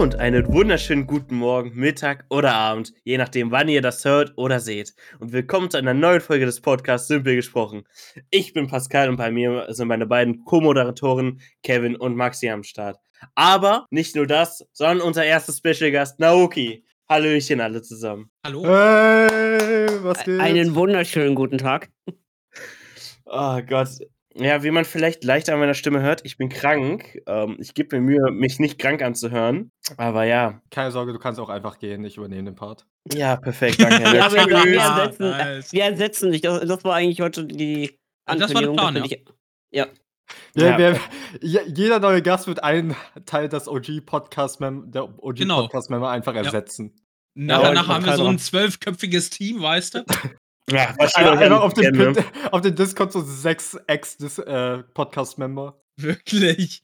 Und einen wunderschönen guten Morgen, Mittag oder Abend, je nachdem, wann ihr das hört oder seht. Und willkommen zu einer neuen Folge des Podcasts Simpel gesprochen. Ich bin Pascal und bei mir sind meine beiden Co-Moderatoren Kevin und Maxi am Start. Aber nicht nur das, sondern unser erster Special-Gast Naoki. Hallöchen alle zusammen. Hallo. Hey, was geht? Einen wunderschönen guten Tag. Oh Gott. Ja, wie man vielleicht leicht an meiner Stimme hört, ich bin krank. Ähm, ich gebe mir Mühe, mich nicht krank anzuhören. Aber ja. Keine Sorge, du kannst auch einfach gehen. Ich übernehme den Part. Ja, perfekt, danke. Ja, wir, wir, ersetzen, nice. wir ersetzen dich. Das, das war eigentlich heute die Ja, das war der Ankündigung. Plan, wir ja. Ja, Ja. wer, je- jeder neue Gast wird einen Teil des OG-Podcast-Member der OG Genau. Podcast-Member einfach ersetzen. Nach, Ja, danach und haben wir so ein zwölfköpfiges Team, weißt du? Ja, was Einfach, steht euch auf, den, ne? Pin- auf den Discord so sechs Ex-Podcast-Member. Wirklich.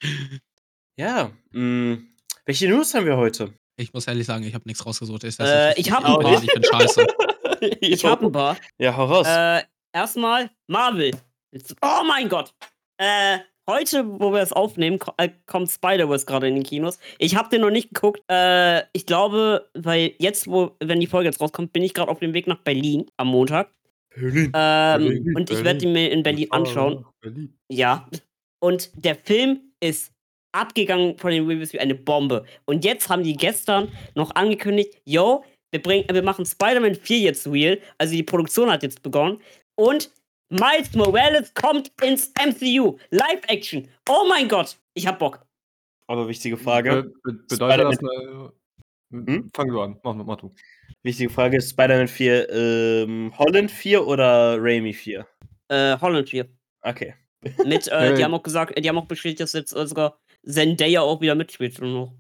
Ja, mh, welche News haben wir heute? Ich muss ehrlich sagen, ich habe nichts rausgesucht. Ich, Äh, ich hab ein ein paar. Ich bin scheiße. Ich habe ein paar. Ja, hau raus. Äh, erstmal Marvel. Oh mein Gott. Äh, heute, wo wir es aufnehmen, äh, kommt Spider-Verse gerade in den Kinos. Ich habe den noch nicht geguckt. Äh, ich glaube, weil jetzt, wo, wenn die Folge jetzt rauskommt, bin ich gerade auf dem Weg nach Berlin am Montag. Berlin. Ähm, Berlin, und ich werde ihn mir in Berlin anschauen. Berlin. Ja. Und der Film ist abgegangen von den Reviews wie eine Bombe. Und jetzt haben die gestern noch angekündigt, yo, wir, bringen, wir machen Spider-Man 4 jetzt real. Also die Produktion hat jetzt begonnen. Und Miles Morales kommt ins MCU. Live-Action. Oh mein Gott. Ich hab Bock. Aber wichtige Frage. Be be bedeutet das Spider-Man- eine, Hm? Fang du an. Mach, mach du. Wichtige Frage ist Spider-Man 4 ähm, Holland 4 oder Raimi 4? Äh, Holland 4. Okay. Mit, äh, die haben auch gesagt, die haben auch bestätigt, dass jetzt äh, sogar Zendaya auch wieder mitspielt. Und, noch.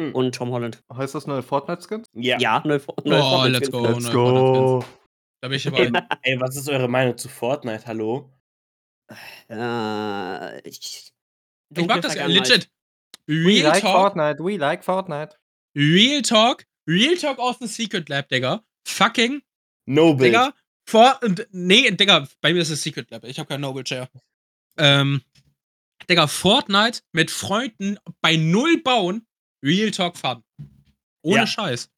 Hm. und Tom Holland. Heißt das neue Fortnite-Skin? Ja. Ja, neu, neu Oh, let's go. Let's neue go. Da bin ich aber. Ey, was ist eure Meinung zu Fortnite? Hallo? Äh, ich, Ich mag das ja Vergangenheit. legit. We Real like Talk. Fortnite, we like Fortnite. Real Talk. Real Talk aus dem Secret Lab, Digga. Fucking, Noble. Digga. Vor. und- Nee, Digga, bei mir ist es Secret Lab. Ich habe kein Noble Chair. Ähm. Digga, Fortnite mit Freunden bei null bauen. Real Talk Fun. Ohne Ja. Scheiß.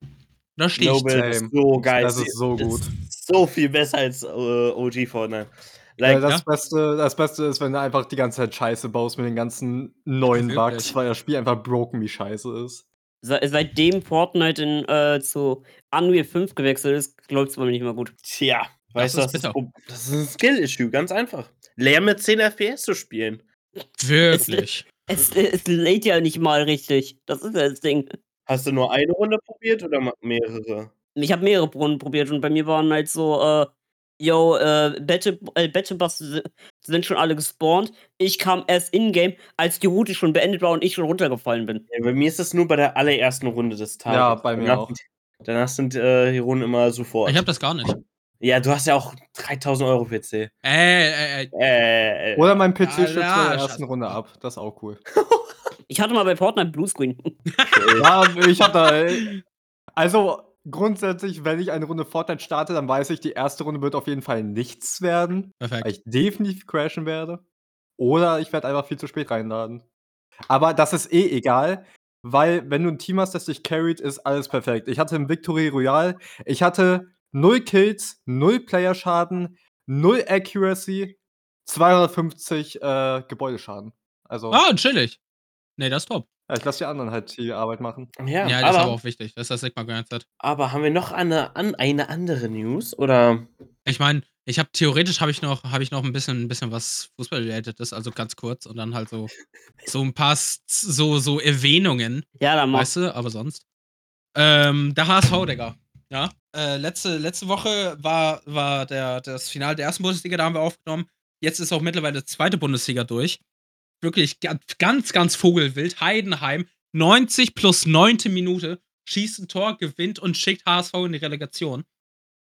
Da stehe ich. Noble zu. ist so geil. Das ist so gut. so viel besser als äh, OG Fortnite. Ja, Like, das, ja. Beste, das Beste ist, wenn du einfach die ganze Zeit Scheiße baust mit den ganzen neuen. Bugs, weil das Spiel einfach broken wie Scheiße ist. Se seitdem Fortnite in, äh, zu Unreal 5 gewechselt ist, läuft es bei mir nicht mehr gut. tja, weißt du, das, ist, das ist ein Skill-Issue, ganz einfach. Leer mit 10 FPS zu spielen. Wirklich. Es, es lädt ja nicht mal richtig. Das ist ja das Ding. Hast du nur eine Runde probiert oder mehrere? Ich habe mehrere Brunnen probiert und bei mir waren halt so, äh, yo, äh, Battle, äh, Battle Bus si- sind schon alle gespawnt. Ich kam erst in-game, als die Route schon beendet war und ich schon runtergefallen bin. Ja, bei mir ist das nur bei der allerersten Runde des Tages. Ja, bei mir danach auch. Sind, danach sind äh, die Runden immer sofort. Ich habe das gar nicht. ja, du hast ja auch 3000 Euro PC. Äh, äh, äh. Äh, äh, Oder mein PC stürzt in der ersten. Runde ab. Das ist auch cool. Ich hatte mal bei Fortnite Bluescreen. ja, ich hab da. Also, grundsätzlich, wenn ich eine Runde Fortnite starte, dann weiß ich, die erste Runde wird auf jeden Fall nichts werden, weil Perfekt. ich definitiv crashen werde. Oder ich werde einfach viel zu spät reinladen. Aber das ist eh egal, weil wenn du ein Team hast, das dich carried, ist alles perfekt. Ich hatte im Victory Royale, ich hatte 0 Kills, 0 Playerschaden, 0 Accuracy, 250 äh, Gebäudeschaden. Also, Ah, chillig. Nee, das ist top. Ja, ich lasse die anderen halt die Arbeit machen. ja, Ja, das ist aber, aber auch wichtig. Das ist das Sigma Grand Set. aber haben wir noch eine, an, eine andere News? Oder? Ich meine, ich habe theoretisch habe ich noch habe ich noch ein bisschen ein bisschen was Fußball relatedes, also ganz kurz und dann halt so so ein paar s- so so Erwähnungen, Ja, dann mach. weißt du, aber sonst. Ähm, der HSV, Digga. Ja, äh, letzte, letzte Woche war, war der, das Finale der ersten Bundesliga, da haben wir aufgenommen. Jetzt ist auch mittlerweile die zweite Bundesliga durch. Wirklich ganz, ganz, ganz Vogelwild. Heidenheim, 90 plus 9. Minute, schießt ein Tor, gewinnt und schickt HSV in die Relegation.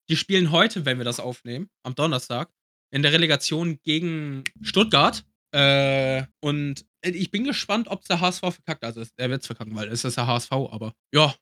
Die spielen heute, wenn wir das aufnehmen, am Donnerstag, in der Relegation gegen Stuttgart. Äh, und ich bin gespannt, ob der HSV verkackt. Also, er wird es verkacken, weil es ist der HSV, aber ja,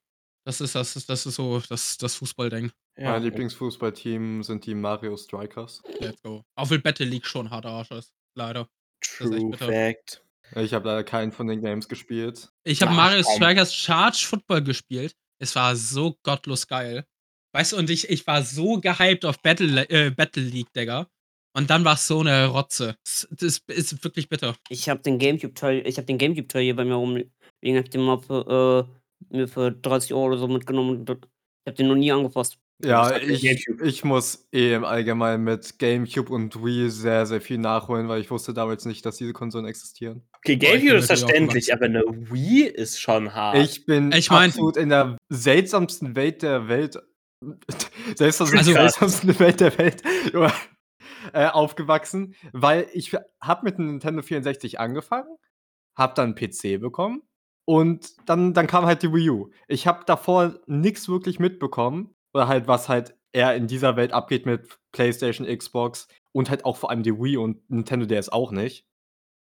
das ist, das ist, das ist so das, das Fußballding. Ja, mein Lieblingsfußballteam sind die Mario Strikers. Let's go. Auch wenn Battle League schon harter Arsch ist. Leider. True. Fact. Ich habe leider keinen von den Games gespielt. Ich habe Mario. Strikers Charge Football gespielt. Es war so gottlos geil. Weißt du, und ich, ich war so gehypt auf Battle, äh, Battle League, Digga. Und dann war es so eine Rotze. Das, das ist wirklich bitter. Ich habe den Gamecube-Teil, ich habe den Gamecube-Teil hier bei mir rumliegen. Hab ich den mal für, äh, mir für 30 Euro oder so mitgenommen. und Ich habe den noch nie angefasst. Ja, ich, Gamecube. ich muss eh im Allgemeinen mit GameCube und Wii sehr, sehr viel nachholen, weil ich wusste damals nicht, dass diese Konsolen existieren. Okay, Boah, ich bin Gamecube ist verständlich, aber eine Wii ist schon hart. Ich bin Ich mein- absolut in der seltsamsten Welt der Welt, selbst aus der Also- seltsamsten Welt der Welt Junge, äh, aufgewachsen, weil ich habe mit einem Nintendo 64 angefangen, habe dann einen PC bekommen und dann, dann kam halt die Wii U. Ich habe davor nichts wirklich mitbekommen, oder halt was halt eher in dieser Welt abgeht mit PlayStation, Xbox und halt auch vor allem die Wii und Nintendo DS auch nicht.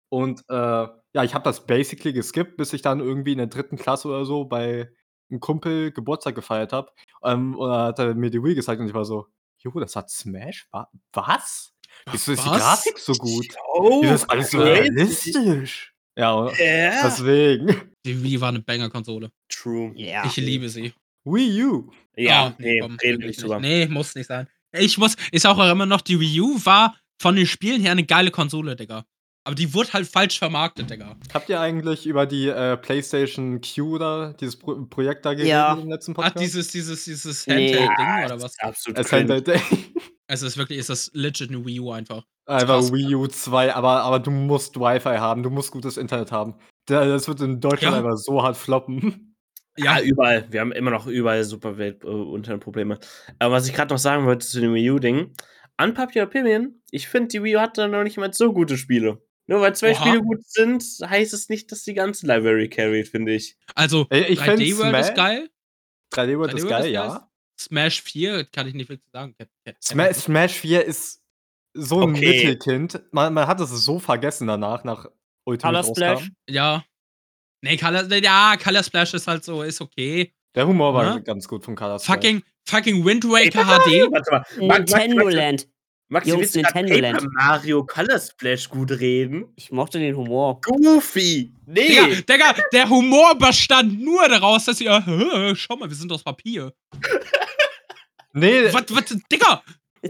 Und äh, ja, ich habe das basically geskippt, bis ich dann irgendwie in der dritten Klasse oder so bei einem Kumpel Geburtstag gefeiert habe. Ähm, und da hat er mir die Wii gezeigt und ich war so, Jo, das hat Smash? Wa was? Wieso ist die? Grafik so gut? oh, Wieso ist alles so crazy. realistisch? Ja, und Ja. deswegen. Die Wii war eine Banger-Konsole. True. Ja. Ich liebe sie. Wii U. Ja, Ah, nee, komm, reden wir wirklich nicht drüber. Nee, muss nicht sein. Ich muss, ist auch immer noch, die Wii U war von den Spielen her eine geile Konsole, Digga. Aber die wurde halt falsch vermarktet, Digga. Habt ihr eigentlich über die äh, PlayStation Q da, dieses Pro Projekt da geredet Ja. im letzten Ach, Podcast? dieses, dieses, dieses Nee. Handheld-Ding oder was? Absolut Es handelt Also es ist wirklich, ist das legit eine Wii U einfach. einfach Krass. Wii U 2, aber, aber du musst Wi-Fi haben, du musst gutes Internet haben. Da- Das wird in Deutschland Ja. einfach so hart floppen. Ja, überall. Wir haben immer noch überall super Welt, äh, Internetprobleme. Aber was ich gerade noch sagen wollte zu dem Wii U-Ding: Unpopular Opinion, ich finde, die Wii U hat dann noch nicht mal so gute Spiele. Nur weil zwei Oha. Spiele gut sind, heißt es nicht, dass die ganze Library carried, finde ich. Also, ich find 3D World ist Smash- geil. 3D World 3D ist geil, ist ja. geil. Smash 4 kann ich nicht viel zu sagen. Smash, Smash 4 ist so ein Okay. Mittelkind. Man, man hat es so vergessen danach, nach Ultimate Color Splash? Ja. Nee, Color, ja, Color Splash ist halt so, ist okay. Der Humor war Ja. ganz gut von Color Splash. Fucking, fucking Wind Waker HD. Warte mal. Nintendo Land. Maxi, Jungs, willst Nintendo Paper Land. Mario Color Splash gut reden? Ich mochte den Humor. Goofy! Nee! Digga, Digga, der Humor bestand nur daraus, dass ihr, "Hä, schau mal, wir sind aus Papier. Nee, Was, was, Digga?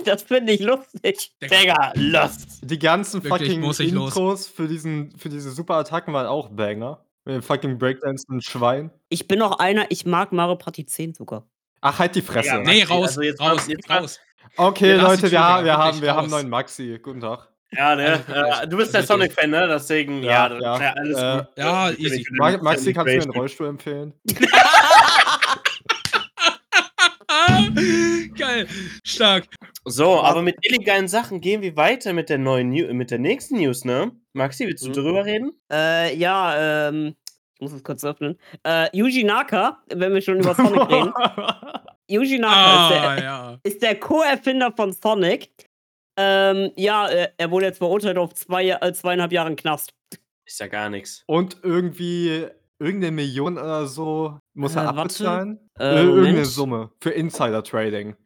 Das finde ich lustig. Digga, Lost! die ganzen Wirklich, fucking muss ich los. Intros für, diesen, für diese super Attacken waren auch Banger. Dem fucking Breakdance und Schwein. Ich bin auch einer, ich mag Mario Party 10 sogar. Ach, halt die Fresse. Ja, Nee, raus, also jetzt raus, jetzt raus. okay, die Leute, wir, haben, wir, haben, wir haben raus. neuen Maxi. Guten Tag. Ja, ne? Äh, du bist der. Sonic-Fan, ne? Deswegen, Ja, ja, ja, ja, alles äh, gut. Ja, easy. nicht für den Ma Maxi, kannst du mir einen. Rollstuhl empfehlen? Geil, stark. So, aber mit illegalen Sachen gehen wir weiter mit der neuen New mit der nächsten News, ne? Maxi, willst du Mhm. drüber reden? Äh, ja, ähm, muss es kurz öffnen. Äh, Yuji Naka, wenn wir schon über Sonic reden. Yuji Naka ist der, Ah, ja. ist der Co-Erfinder von Sonic. Ähm, ja, äh, er wurde jetzt verurteilt auf zwei, äh, zweieinhalb Jahre Knast. Ist ja gar nichts. Und irgendwie irgendeine Million oder so muss er Äh, abbezahlen. Äh, Ir- irgendeine. Summe für Insider-Trading.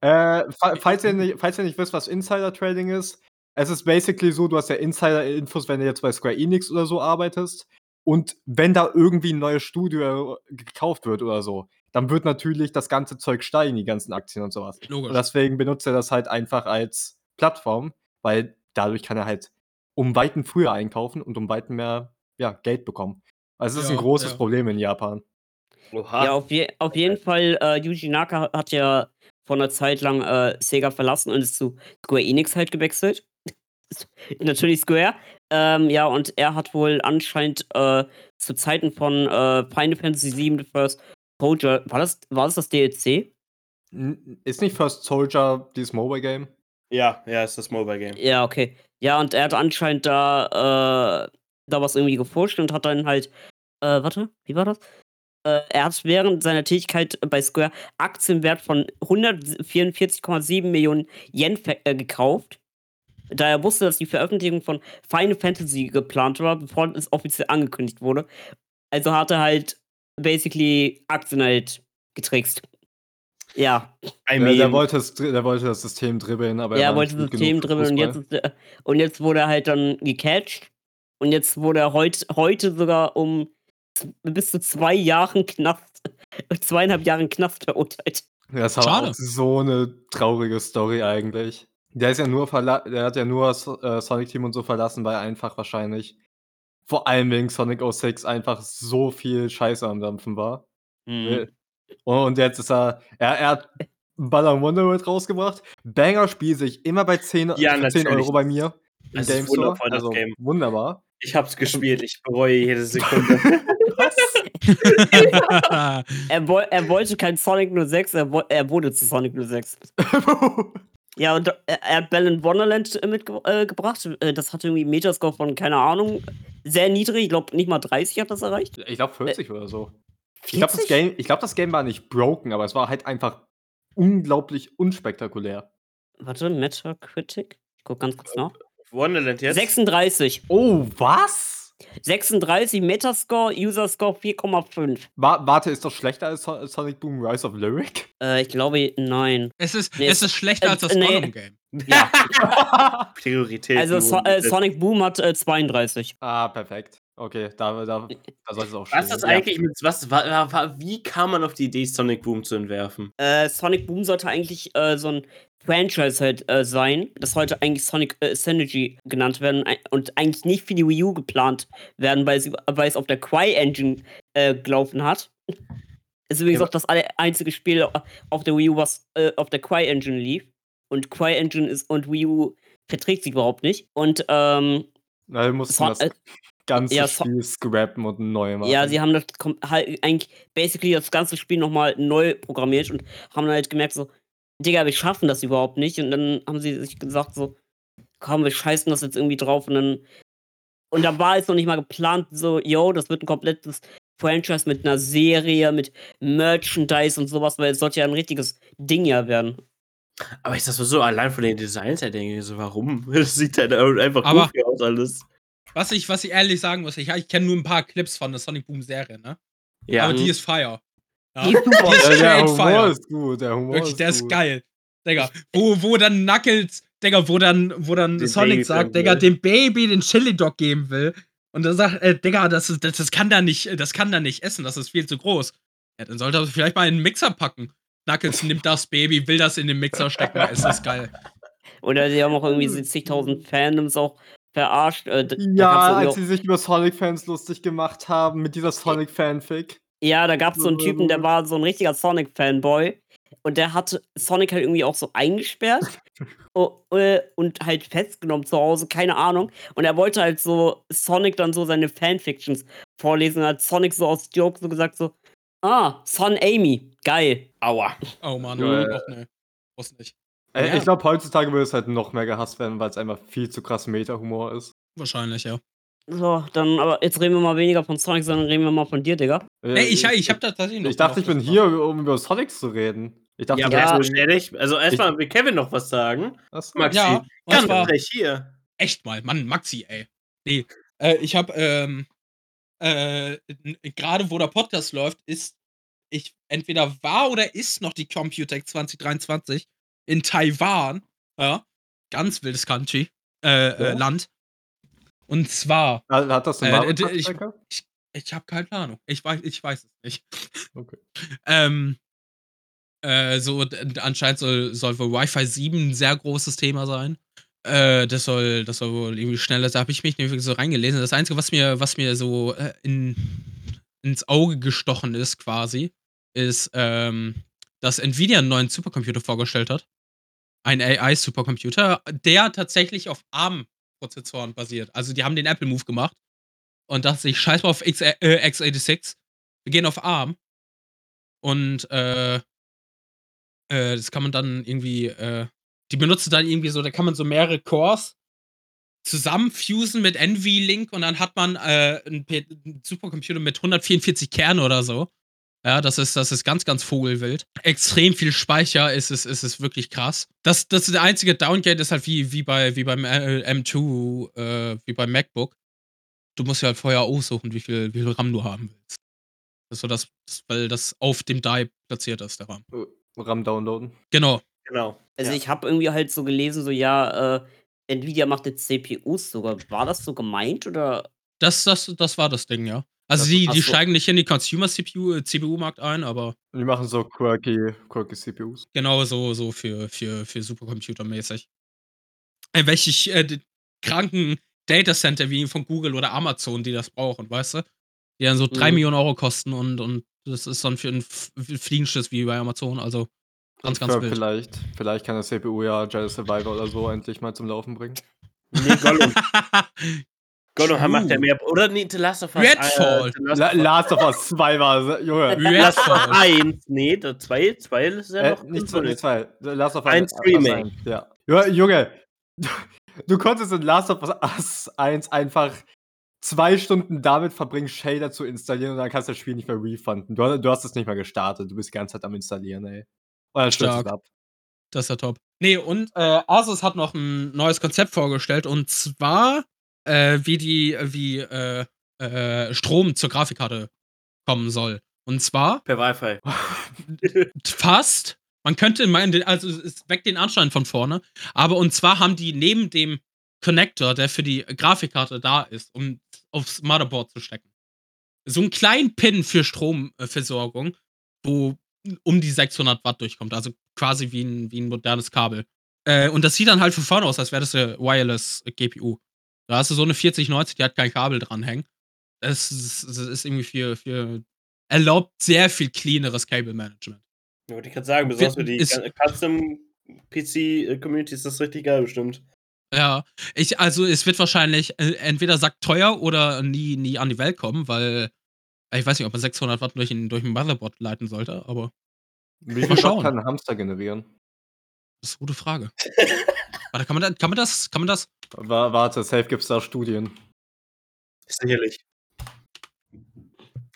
Äh, fa falls, ihr nicht, falls ihr nicht wisst, was Insider-Trading ist, es ist basically so, du hast ja Insider-Infos, wenn du jetzt bei Square Enix oder so arbeitest. Und wenn da irgendwie ein neues Studio gekauft wird oder so, dann wird natürlich das ganze Zeug steigen, die ganzen Aktien und sowas. Logisch. Und deswegen benutzt er das halt einfach als Plattform, weil dadurch kann er halt um Weiten früher einkaufen und um Weiten mehr ja, Geld bekommen. Also es ist Ja, ein großes ja. Problem in Japan. Oha. Ja, auf, je, auf jeden Fall, äh, Yuji Naka hat ja vor einer Zeit lang äh, Sega verlassen und ist zu Square Enix halt gewechselt. Natürlich Square. Ähm, ja, und er hat wohl anscheinend äh, zu Zeiten von äh, Final Fantasy VII The First Soldier, war das, war das das DLC? Ist nicht First Soldier dieses Mobile Game? Ja, ja, ist das Mobile Game. Ja, okay. Ja, und er hat anscheinend da, äh, da was irgendwie geforscht und hat dann halt, äh, warte, wie war das? Äh, er hat während seiner Tätigkeit bei Square Aktienwert von 144,7 Millionen Yen ver- äh, gekauft. Da er wusste, dass die Veröffentlichung von Final Fantasy geplant war, bevor es offiziell angekündigt wurde. Also hat er halt basically Aktien halt getrickst. Ja. I Der, mean, der, wollte das, der wollte das System dribbeln, aber Ja, er war wollte das System dribbeln und jetzt, ist, er- und jetzt wurde er halt dann gecatcht. Und jetzt wurde er heut, heute sogar um bis zu zwei Jahren Knast, zweieinhalb Jahren Knast verurteilt. Das war auch so eine traurige Story eigentlich. Der ist ja nur verla der hat ja nur das äh, Sonic Team und so verlassen, weil einfach wahrscheinlich vor allem wegen Sonic 06 einfach so viel Scheiße am Dampfen war. Mhm. Und jetzt ist er er er hat Baller Wonderworld rausgebracht. Banger Spiel sehe ich immer bei 10 Ja, für 10 natürlich. Euro bei mir ist Game Store. wundervoll, das Also Game. wunderbar. Ich hab's gespielt, ich bereue jede Sekunde. Er, woll, er wollte kein Sonic 06, er, wo, er wurde zu Sonic 06. Ja, und er, er hat Bell Wonderland mitgebracht. Äh, gebracht. Äh, das hatte irgendwie einen Metascore von, keine Ahnung, sehr niedrig. Ich glaube, nicht mal 30 hat das erreicht. ich glaube 40 oder so. Ich glaube, das 40? Game ich glaube, das Game war nicht broken, aber es war halt einfach unglaublich unspektakulär. Warte, Metacritic? Ich guck ganz kurz nach. Wonderland jetzt? 36. Oh, was? 36 Metascore, User Score 4,5. Wa warte, ist das schlechter als So- Sonic Boom Rise of Lyric? Äh, ich glaube, nein. es, ist, Nee, es ist schlechter äh, als das nee. Gollum-Game. Ja, Priorität. also so, äh, Sonic Boom hat äh, 32. ah, perfekt. Okay, da, da, da soll es auch Was stehen. ist eigentlich mit. Was, wa, wa, wie kam man auf die Idee, Sonic Boom zu entwerfen? Äh, Sonic Boom sollte eigentlich äh, so ein Franchise halt äh, sein. Das sollte eigentlich Sonic äh, Synergy genannt werden und eigentlich nicht für die Wii U geplant werden, weil, sie, weil es auf der Cry-Engine äh, gelaufen hat. Ist übrigens Ja. auch das einzige Spiel auf der Wii U, was äh, auf der Cry-Engine lief. Und Cry-Engine ist und Wii U verträgt sich überhaupt nicht. Und ähm, Na, wir mussten das äh, ganze ja, so- Spiel scrappen und neu machen. Ja, sie haben das halt eigentlich basically das ganze Spiel nochmal neu programmiert und haben dann halt gemerkt, so, Digga, wir schaffen das überhaupt nicht. Und dann haben sie sich gesagt, so, komm, wir scheißen das jetzt irgendwie drauf. Und dann. Und da war es noch nicht mal geplant, so, yo, das wird ein komplettes Franchise mit einer Serie, mit Merchandise und sowas, weil es sollte ja ein richtiges Ding ja werden. Aber ich das so allein von den Designs her denke, ich so, warum? Das sieht halt einfach Aber- goofy aus alles. Was ich, was ich ehrlich sagen muss, ich, ich kenne nur ein paar Clips von der Sonic Boom Serie, ne? Ja, Aber Mhm. die ist fire. Ja? Die ist super. Die ist Ja, der straight Humor fire. ist gut, der Humor Wirklich, ist der ist gut. geil. Digga, wo, wo dann Knuckles, Digga, wo dann, wo dann Den Sonic Baby sagt, Digga, dem Baby den Chili Dog geben will. Und er sagt, äh, Digga, das, ist, das, das kann da nicht, das kann da nicht essen, das ist viel zu groß. Ja, dann sollte er vielleicht mal in den Mixer packen. Knuckles nimmt das Baby, will das in den Mixer stecken, ist geil. Oder sie haben auch irgendwie so zigtausend Fandoms auch verarscht. Äh, Ja, als sie sich über Sonic-Fans lustig gemacht haben mit dieser Sonic-Fanfic. Ja, da gab es so einen Typen, der war so ein richtiger Sonic-Fanboy. Und der hat Sonic halt irgendwie auch so eingesperrt äh, und halt festgenommen zu Hause, keine Ahnung. Und er wollte halt so Sonic dann so seine Fanfictions vorlesen. Und hat Sonic so aus Joke so gesagt so, ah, Son Amy, geil. aua. Oh Mann, Ja, auch ne. Muss nicht. Äh, Ja. Ich glaube, heutzutage würde es halt noch mehr gehasst werden, weil es einfach viel zu krass Meta-Humor ist. Wahrscheinlich, ja. So, dann, aber jetzt reden wir mal weniger von Sonic, sondern reden wir mal von dir, Digga. Äh, Ey, ich, ich hab da tatsächlich noch. ich dachte, ich bin hier, um über Sonic zu reden. Ich dachte, Ja, aber ich erstmal ehrlich, also erstmal will Kevin noch was sagen. Achso. Maxi, Ja, ganz frech hier. Echt mal, Mann, Maxi, ey. Nee, äh, ich hab, ähm, äh, gerade wo der Podcast läuft, ist, ich, entweder war oder ist noch die Computec 2023 in Taiwan, ja, ganz wildes Country, äh, äh, Ja. Land. Und zwar, Hat das Äh, eine d- ich- Marvel-Strecke? ich habe keine Ahnung, ich weiß, ich weiß es nicht. Okay. Ähm, äh, so, anscheinend soll, soll wohl Wi-Fi 7 ein sehr großes Thema sein. Äh, das soll, das soll wohl irgendwie schneller, da habe ich mich nämlich so reingelesen. Das Einzige, was mir, was mir so äh, in, ins Auge gestochen ist, quasi, ist, ähm, dass Nvidia einen neuen Supercomputer vorgestellt hat. Ein AI-Supercomputer, der tatsächlich auf ARM-Prozessoren basiert. Also die haben den Apple Move gemacht und dachte sich, scheiß mal auf X, äh, x86, wir gehen auf ARM. Und äh, äh, das kann man dann irgendwie, äh, die benutzen dann irgendwie so, da kann man so mehrere Cores zusammenfusen mit NV-Link und dann hat man äh, einen, P- einen Supercomputer mit 144 Kernen oder so. Ja, das ist, das ist ganz, ganz vogelwild. Extrem viel Speicher, ist es, ist es wirklich krass. Das, das ist der einzige Downgate, ist halt wie, wie, bei, wie beim äh, M2, äh, wie beim MacBook. Du musst ja halt vorher aussuchen, wie viel, wie viel RAM du haben willst. Das so das, das, weil das auf dem Die platziert ist, der RAM. RAM downloaden. Genau. Genau. Also Ja. ich habe irgendwie halt so gelesen, so ja, äh, Nvidia macht jetzt CPUs sogar. War das so gemeint oder? Das, das, das war das Ding, ja. Also Das- die, ach die so. steigen nicht in die Consumer-CPU, CPU-Markt ein, aber Die machen so quirky, quirky CPUs. genau so, so für, für, für Supercomputer-mäßig. Äh, welche äh, die kranken Datacenter wie von Google oder Amazon, die das brauchen, weißt du? Die dann so 3 Mhm. Millionen Euro kosten und, und das ist dann für ein Fliegenschiss wie bei Amazon, also ganz, ganz wild. Vielleicht, vielleicht kann das CPU ja Jedi Survivor oder so endlich mal zum Laufen bringen. Nee, Gollum. Gollum True. macht ja mehr. Oder nee, The Last of Us. Redfall. Äh, The Last of. Last of Us 2 war, Junge. Last of Us Redfall. 1. Nee, der 2, 2 ist ja Äh, noch. nicht zwei, nicht zwei. Last of Us Eins Us Remake. 1, Ja. Ju- Junge, du, konntest in Last of Us 1 einfach zwei Stunden damit verbringen, Shader zu installieren und dann kannst du das Spiel nicht mehr refunden. Du, du hast es nicht mehr gestartet. Du bist die ganze Zeit am Installieren, ey. Und dann stürzt es ab. Das ist ja top. Nee, und äh, Asus hat noch ein neues Konzept vorgestellt und zwar, äh, wie die, wie äh, äh, Strom zur Grafikkarte kommen soll. Und zwar Per Wi-Fi. fast, man könnte meinen, also es weckt den Anschein von vorne, aber und zwar haben die neben dem Connector, der für die Grafikkarte da ist, um aufs Motherboard zu stecken, so einen kleinen Pin für Stromversorgung, wo um die 600 Watt durchkommt, also quasi wie ein, wie ein modernes Kabel. Äh, und das sieht dann halt von vorne aus, als wäre das eine Wireless GPU. Da hast du so eine 4090, die hat kein Kabel dranhängen. Das ist, das ist irgendwie für, für erlaubt sehr viel cleaneres Cable Management. Ja, Wollte ich gerade sagen, besonders für die Ist- Custom-PC-Community ist das richtig geil, bestimmt. Ja, ich, also es wird wahrscheinlich äh, entweder sagt teuer oder nie, nie an die Welt kommen, weil ich weiß nicht, ob man 600 Watt durch ein, durch ein Motherboard leiten sollte, aber Wie Mal schauen. kann ein Hamster generieren? das ist eine gute Frage. Warte, kann man, da, kann man das, kann man das? Wa- Warte, safe gibt's da Studien. Sicherlich.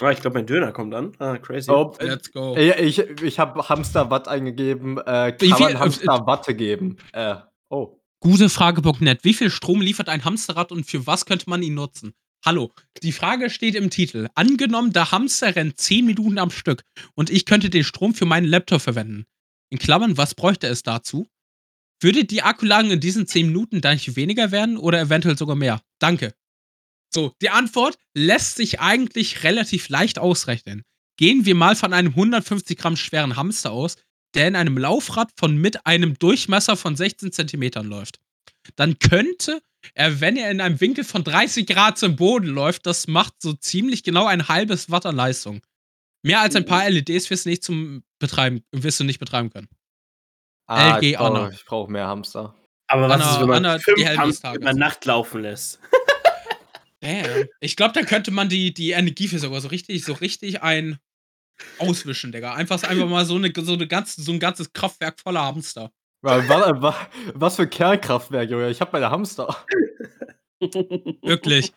Ah, ich glaube, mein Döner kommt an. Ah, crazy. Oh, äh, Let's go. ey, ich ich habe Hamsterwatt eingegeben. Äh, kann viel- man Hamsterwatte geben? Äh, oh. Gute Frage.net. Wie viel Strom liefert ein Hamsterrad und für was könnte man ihn nutzen? Hallo, die Frage steht im Titel. Angenommen, der Hamster rennt 10 Minuten am Stück und ich könnte den Strom für meinen Laptop verwenden. In Klammern, was bräuchte es dazu? Würde die Akkuladung in diesen 10 Minuten dann nicht weniger werden oder eventuell sogar mehr? Danke. So, die Antwort lässt sich eigentlich relativ leicht ausrechnen. Gehen wir mal von einem 150 Gramm schweren Hamster aus, der in einem Laufrad von mit einem Durchmesser von 16 Zentimetern läuft. Dann könnte er, wenn er in einem Winkel von 30 Grad zum Boden läuft, das macht so ziemlich genau ein halbes Watt an Leistung. Mehr als ein paar LEDs wirst du nicht zum Betreiben, wirst du nicht betreiben können. Ah, LG ich brauche brauch mehr Hamster. Aber was Anna- ist, wenn man Anna, die fünf Hamster über Nacht laufen lässt? Damn. Ich glaube, da könnte man die, die Energieversorger so richtig, so richtig ein auswischen, Digga. Einfach, einfach mal so, eine, so, eine ganz, so ein ganzes Kraftwerk voller Hamster. Wa- wa- wa- Was für Kernkraftwerk, Junge. Ich habe meine Hamster. Wirklich.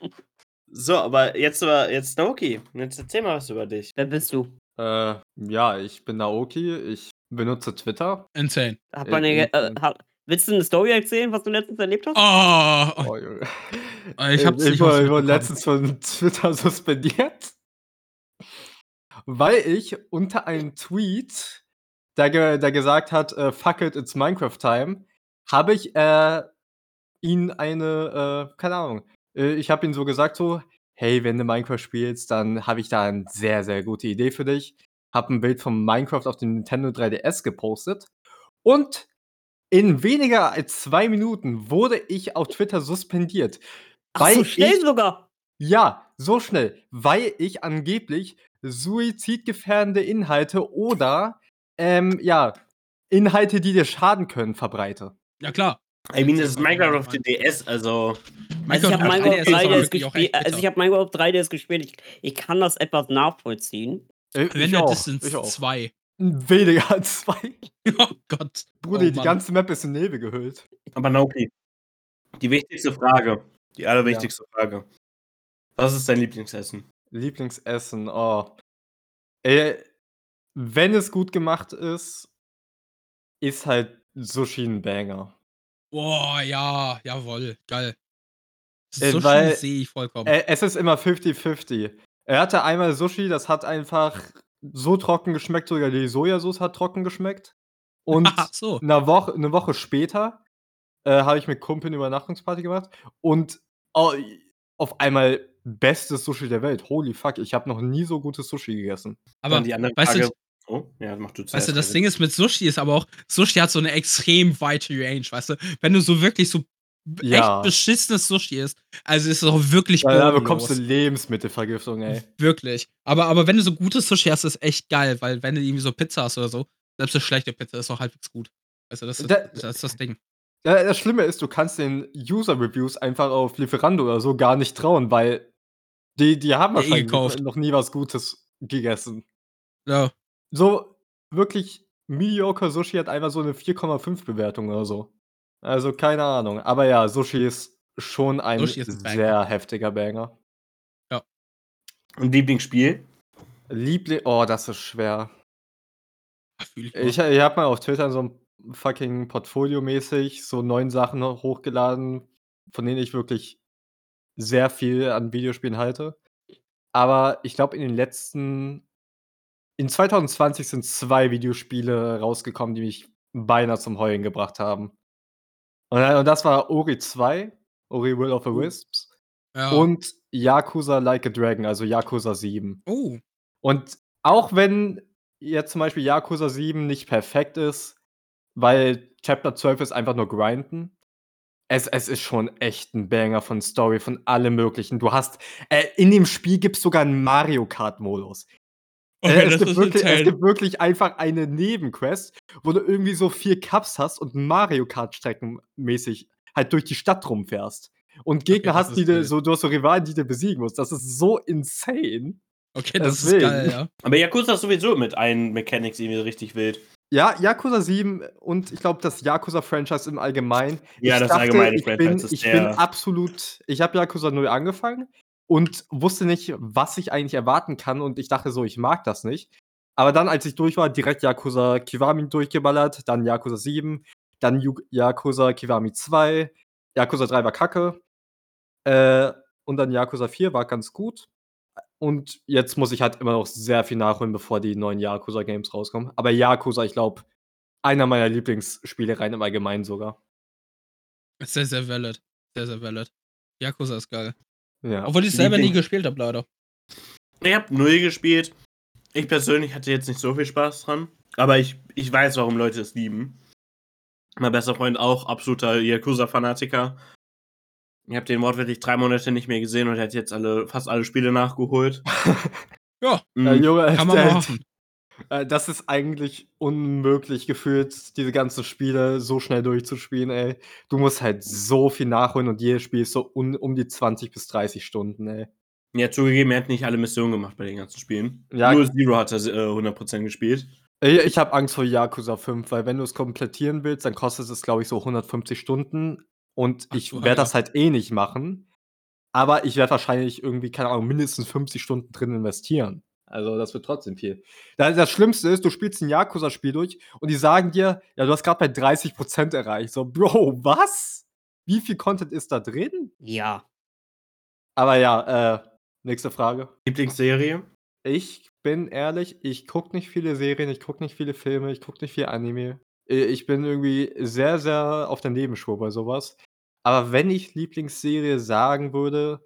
So, aber jetzt aber jetzt Naoki. Jetzt erzähl mal was über dich. Wer bist du? Äh, ja, ich bin Naoki. Ich benutze Twitter. Insane. Hat Äh, man eine, äh, äh, hat, willst du eine Story erzählen, was du letztens erlebt hast? Oh, Oh, Junge. ich hab's ich, nicht wurde, ich wurde letztens von Twitter suspendiert, weil ich unter einem Tweet, der, ge der gesagt hat, äh, fuck it, it's Minecraft time, habe ich äh, ihn eine, äh, keine Ahnung, äh, ich habe ihn so gesagt so, hey, wenn du Minecraft spielst, dann habe ich da eine sehr, sehr gute Idee für dich. Hab ein Bild von Minecraft auf dem Nintendo 3DS gepostet und in weniger als zwei Minuten wurde ich auf Twitter suspendiert. Ach so schnell ich- sogar. Ja, so schnell, weil ich angeblich suizidgefährdende Inhalte oder ähm, ja, Inhalte, die dir schaden können, verbreite. Ja, klar. I mean, das ist Minecraft auf der DS, also. Also ich habe Minecraft 3DS ist aber 3DS wirklich auch gespielt. Also ich habe Minecraft 3DS gespielt. Ich, ich kann das etwas nachvollziehen. Äh, Wenn ich auch, Distance ich auch. 2. Weniger als zwei. Oh Gott. Bruder, Oh die ganze Map ist in Nebel gehüllt. Aber Naoki. Die wichtigste Frage. Die allerwichtigste Frage. Was ist dein Lieblingsessen? Lieblingsessen, oh. Ey, wenn es gut gemacht ist, ist halt Sushi ein Banger. Boah, ja, jawohl, geil. Äh, schön sehe ich vollkommen. Äh, es ist immer 50-50. Er hatte einmal Sushi, das hat einfach so trocken geschmeckt, sogar die Sojasauce hat trocken geschmeckt. Und Ach so. eine Woche, eine Woche später äh, habe ich mit Kumpel 'ne Übernachtungsparty gemacht und, oh, auf einmal bestes Sushi der Welt. Holy fuck, ich habe noch nie so gutes Sushi gegessen. Aber die andere weißt du Frage oh, ja, mach du Weißt zuerst. du, das Kevin. Ding ist mit Sushi ist aber auch, Sushi hat so eine extrem weite Range, weißt du? Wenn du so wirklich so Ja. echt beschissenes Sushi isst, also ist es auch wirklich Da da bekommst du Lebensmittelvergiftung, ey. Wirklich. Aber aber wenn du so gutes Sushi hast, ist echt geil, weil wenn du irgendwie so Pizza hast oder so, selbst 'ne schlechte Pizza ist auch halbwegs gut. Du, das ist Da das ist das Ding. Ja, das Schlimme ist, du kannst den User-Reviews einfach auf Lieferando oder so gar nicht trauen, weil die die haben Ja, eh wahrscheinlich gekauft. noch nie was Gutes gegessen. Ja. So wirklich mediocre Sushi hat einfach so 'ne 4,5 Bewertung oder so. Also, keine Ahnung. Aber ja, Sushi ist schon ein Sushi ist 'n Banger. sehr heftiger Banger. Ja. Und Lieblingsspiel? Liebli oh, das ist schwer. Ich Ich ich habe mal auf Twitter so 'n fucking Portfolio-mäßig so 9 Sachen ho hochgeladen, von denen ich wirklich sehr viel an Videospielen halte. Aber ich glaube, in den letzten in 2020 sind 2 Videospiele rausgekommen, die mich beinahe zum Heulen gebracht haben. Und da und das war Ori 2, Ori Will of the Oh. Wisps Ja. und Yakuza Like a Dragon, also Yakuza 7. Oh. Und auch wenn jetzt zum Beispiel Yakuza 7 nicht perfekt ist, weil Chapter 12 ist einfach nur grinden. Es es ist schon echt 'n Banger von Story, von allem Möglichen. Du hast äh, in dem Spiel gibt's sogar 'n Mario Kart-Modus. Äh, Okay, es gibt ist wirklich es gibt wirklich einfach eine Nebenquest, wo du irgendwie so 4 Cups hast und Mario Kart-Strecken mäßig halt durch die Stadt rumfährst. Und Gegner das hast, die ist du so du hast so Rivalen, die du besiegen musst. Das ist so insane. Okay, das ist Deswegen. geil, ja. Aber Yakuza ist sowieso mit allen Mechanics irgendwie richtig wild. Ja, Yakuza 7 und ich glaube, das Yakuza-Franchise im Allgemeinen. Ja, ich das dachte, allgemeine ich bin Franchise ist ich bin absolut ich habe Yakuza 0 angefangen und wusste nicht, was ich eigentlich erwarten kann und ich dachte so, ich mag das nicht. Aber dann, als ich durch war, direkt Yakuza Kiwami durchgeballert, dann Yakuza 7, dann Yakuza Kiwami 2, Yakuza 3 war kacke, äh, und dann Yakuza 4 war ganz gut. Und jetzt muss ich halt immer noch sehr viel nachholen, bevor die neuen Yakuza-Games rauskommen. Aber Yakuza, ich glaube, einer meiner Lieblingsspielereien im Allgemeinen sogar. Sehr, sehr valid. Sehr, sehr valid. Yakuza ist geil. Ja. Obwohl ich's selber nie gespielt habe, leider. Ich habe null gespielt. Ich persönlich hatte jetzt nicht so viel Spaß dran. Aber ich, ich weiß, warum Leute es lieben. Mein bester Freund auch absoluter Yakuza-Fanatiker. Ich habe den wortwörtlich drei Monate nicht mehr gesehen und er hat jetzt alle, fast alle Spiele nachgeholt. Ja, Mhm. Ja, Junge, kann man machen. Äh, das ist eigentlich unmöglich gefühlt, diese ganzen Spiele so schnell durchzuspielen, ey. Du musst halt so viel nachholen und jedes Spiel ist so un um die 20 bis 30 Stunden, ey. Ja, zugegeben, er hat nicht alle Missionen gemacht bei den ganzen Spielen. Ja. Nur Zero hat er äh, 100% gespielt. Ich ich habe Angst vor Yakuza 5, weil wenn du es komplettieren willst, dann kostet es, glaube ich, so 150 Stunden und Ach ich werde Heiler. das halt eh nicht machen. Aber ich werde wahrscheinlich irgendwie, keine Ahnung, mindestens 50 Stunden drin investieren. Also, das wird trotzdem viel. Da das Schlimmste ist, du spielst 'n Yakuza-Spiel durch und die sagen dir: „Ja, du hast grad bei 30% erreicht.“ So: „Bro, was? Wie viel Content ist da drin?“ Ja. Aber ja, äh, nächste Frage. Lieblingsserie? Ich bin ehrlich, ich gucke nicht viele Serien, ich gucke nicht viele Filme, ich gucke nicht viel Anime. Äh, ich bin irgendwie sehr, sehr auf der Nebenspur bei so was. Aber wenn ich Lieblingsserie sagen würde,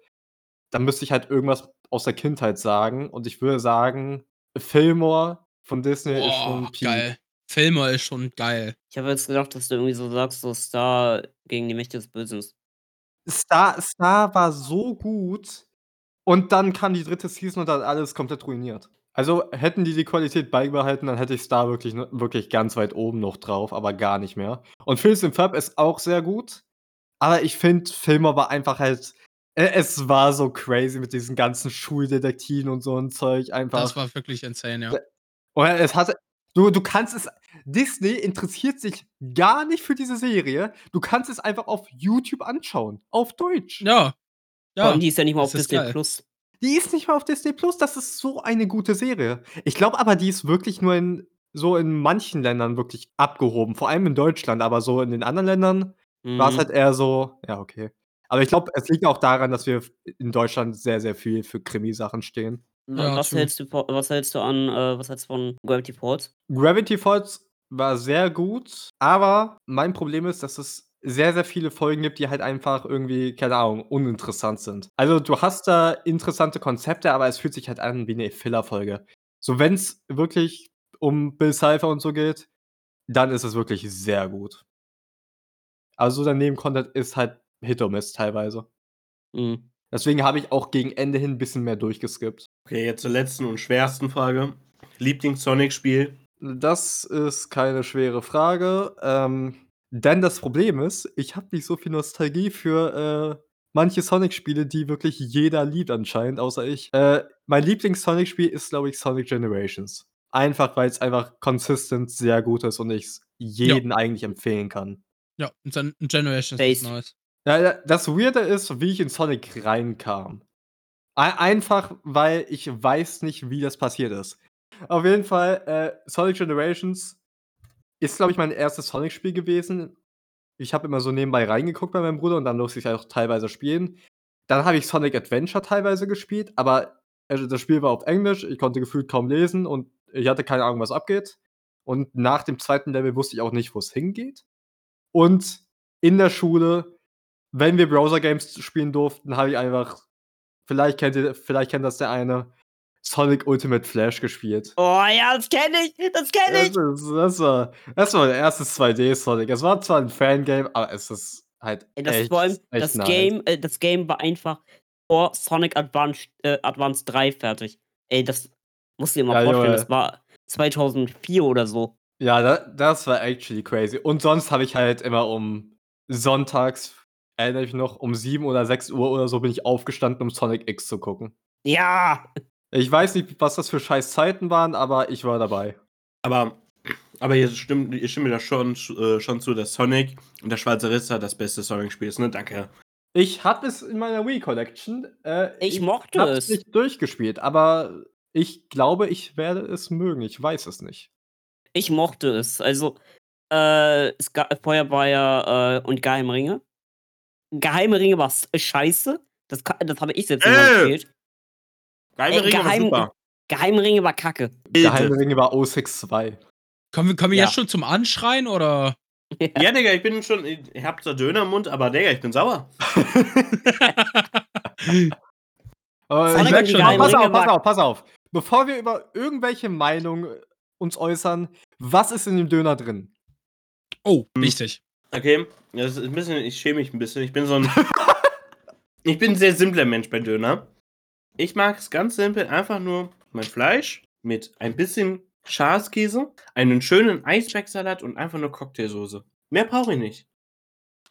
dann müsste ich halt irgendwas aus der Kindheit sagen und ich würde sagen, Fillmore von Disney ist schon Boah, Peak. geil. Filmer ist schon geil. Ich habe jetzt gedacht, dass du irgendwie so sagst, so Star gegen die Mächte des Bösen. Star Star war so gut und dann kam die 3. Season und hat alles komplett ruiniert. Also, hätten die die Qualität beibehalten, dann hätte ich Star wirklich wirklich ganz weit oben noch drauf, aber gar nicht mehr. Und Phineas und Ferb ist auch sehr gut, aber ich finde, Fillmore war einfach halt es war so crazy mit diesen ganzen Schuldetektiven und so 'n Zeug einfach. Das war wirklich insane, ja. Oder es hatte du du kannst es Disney interessiert sich gar nicht für diese Serie. Du kannst es einfach auf YouTube anschauen, auf Deutsch. Ja. Ja. Und die ist ja nicht mal das auf ist Disney geil. Plus. Die ist nicht mal auf Disney Plus. Das ist so eine gute Serie. Ich glaube aber, die ist wirklich nur in so in manchen Ländern wirklich abgehoben, vor allem in Deutschland, aber so in den anderen Ländern Mhm. halt eher so ja, okay. Aber ich glaube, es liegt auch daran, dass wir in Deutschland sehr, sehr viel für Krimisachen stehen. Ja, was true. hältst du was hältst du an äh, was hältst du von Gravity Falls? Gravity Falls war sehr gut, aber mein Problem ist, dass es sehr, sehr viele Folgen gibt, die halt einfach irgendwie, keine Ahnung, uninteressant sind. Also, du hast da interessante Konzepte, aber es fühlt sich halt an wie eine Filler-Folge. So, wenn es wirklich um Bill Cipher und so geht, dann ist es wirklich sehr gut. Also, der Nebencontent ist halt Hit or Miss teilweise. Mhm. Deswegen habe ich auch gegen Ende hin ein bisschen mehr durchgeskippt. Okay, jetzt zur letzten und schwersten Frage. Lieblings-Sonic-Spiel? Das ist keine schwere Frage. Ähm, denn das Problem ist, ich habe nicht so viel Nostalgie für äh, manche Sonic-Spiele, die wirklich jeder liebt anscheinend, außer ich. Äh, mein Lieblings-Sonic-Spiel ist, glaube ich, Sonic Generations. Einfach, weil es einfach consistent sehr gut ist und ich es jeden eigentlich empfehlen kann. Ja, und dann Generations Days. ist nice. Ja, das Weirde ist, wie ich in Sonic reinkam. Ei- Einfach, weil ich weiß nicht, wie das passiert ist. Auf jeden Fall, äh, Sonic Generations ist, glaube ich, mein erstes Sonic-Spiel gewesen. Ich habe immer so nebenbei reingeguckt bei meinem Bruder und dann durfte ich auch teilweise spielen. Dann habe ich Sonic Adventure teilweise gespielt, aber also das Spiel war auf Englisch, ich konnte gefühlt kaum lesen und ich hatte keine Ahnung, was abgeht. Und nach dem zweiten Level wusste ich auch nicht, wo es hingeht. Und in der Schule, wenn wir Browser-Games spielen durften, habe ich einfach, vielleicht kennt, ihr, vielleicht kennt das der eine, Sonic Ultimate Flash gespielt. Oh ja, das kenne ich, das kenne ich. Das, ist, das, war, das war mein erstes 2D-Sonic. Es war zwar ein Fangame, aber es ist halt das, echt, allem, echt das, nice. Game, äh, das Game war einfach vor Sonic Advance, äh, Advance 3 fertig. Ey, das musst du dir mal Ja, vorstellen, Junge. das war 2004 oder so. Ja, da, das war actually crazy. Und sonst habe ich halt immer um sonntags, erinnere ich noch, um 7 oder 6 Uhr oder so bin ich aufgestanden, um Sonic X zu gucken. Ja, Ich weiß nicht, was das für scheiß Zeiten waren, aber ich war dabei. Aber, aber ihr stimmt, ihr stimmt mir da schon, äh, schon zu, dass Sonic und der Schwarze Ritter das beste Sonic-Spiel ist, ne? Danke. Ich habe es in meiner Wii Collection. Äh, Ich mochte hab's es. nicht durchgespielt, aber ich glaube, ich werde es mögen. Ich weiß es nicht. ich mochte es. Also, äh, es gab, vorher war ja, äh, und Geheime Ringe. Geheime Ringe war s- scheiße. Das, das habe ich selbst Äh. gespielt. Geheime Ey, Ringe war Geheim- super. Geheime Ringe war kacke. Geheime. Ringe war 062. Kommen wir, kommen wir Ja. jetzt schon zum Anschreien oder? Ja, Digga, ich bin schon, ich hab zwar Döner im Mund, aber Digga, ich bin sauer. Aber Sonic ich merk schon, pass Ringe auf, pass war- auf, pass auf. Bevor wir über irgendwelche Meinungen äh, uns äußern, was ist in dem Döner drin? Oh, Hm. wichtig. Okay, das ist ein bisschen, ich schäme mich ein bisschen. Ich bin so ein. ich bin ein sehr simpler Mensch bei Döner. Ich mag es ganz simpel, einfach nur mein Fleisch mit ein bisschen Schafskäse, einen schönen Eisbergsalat und einfach nur Cocktailsoße. Mehr brauche ich nicht.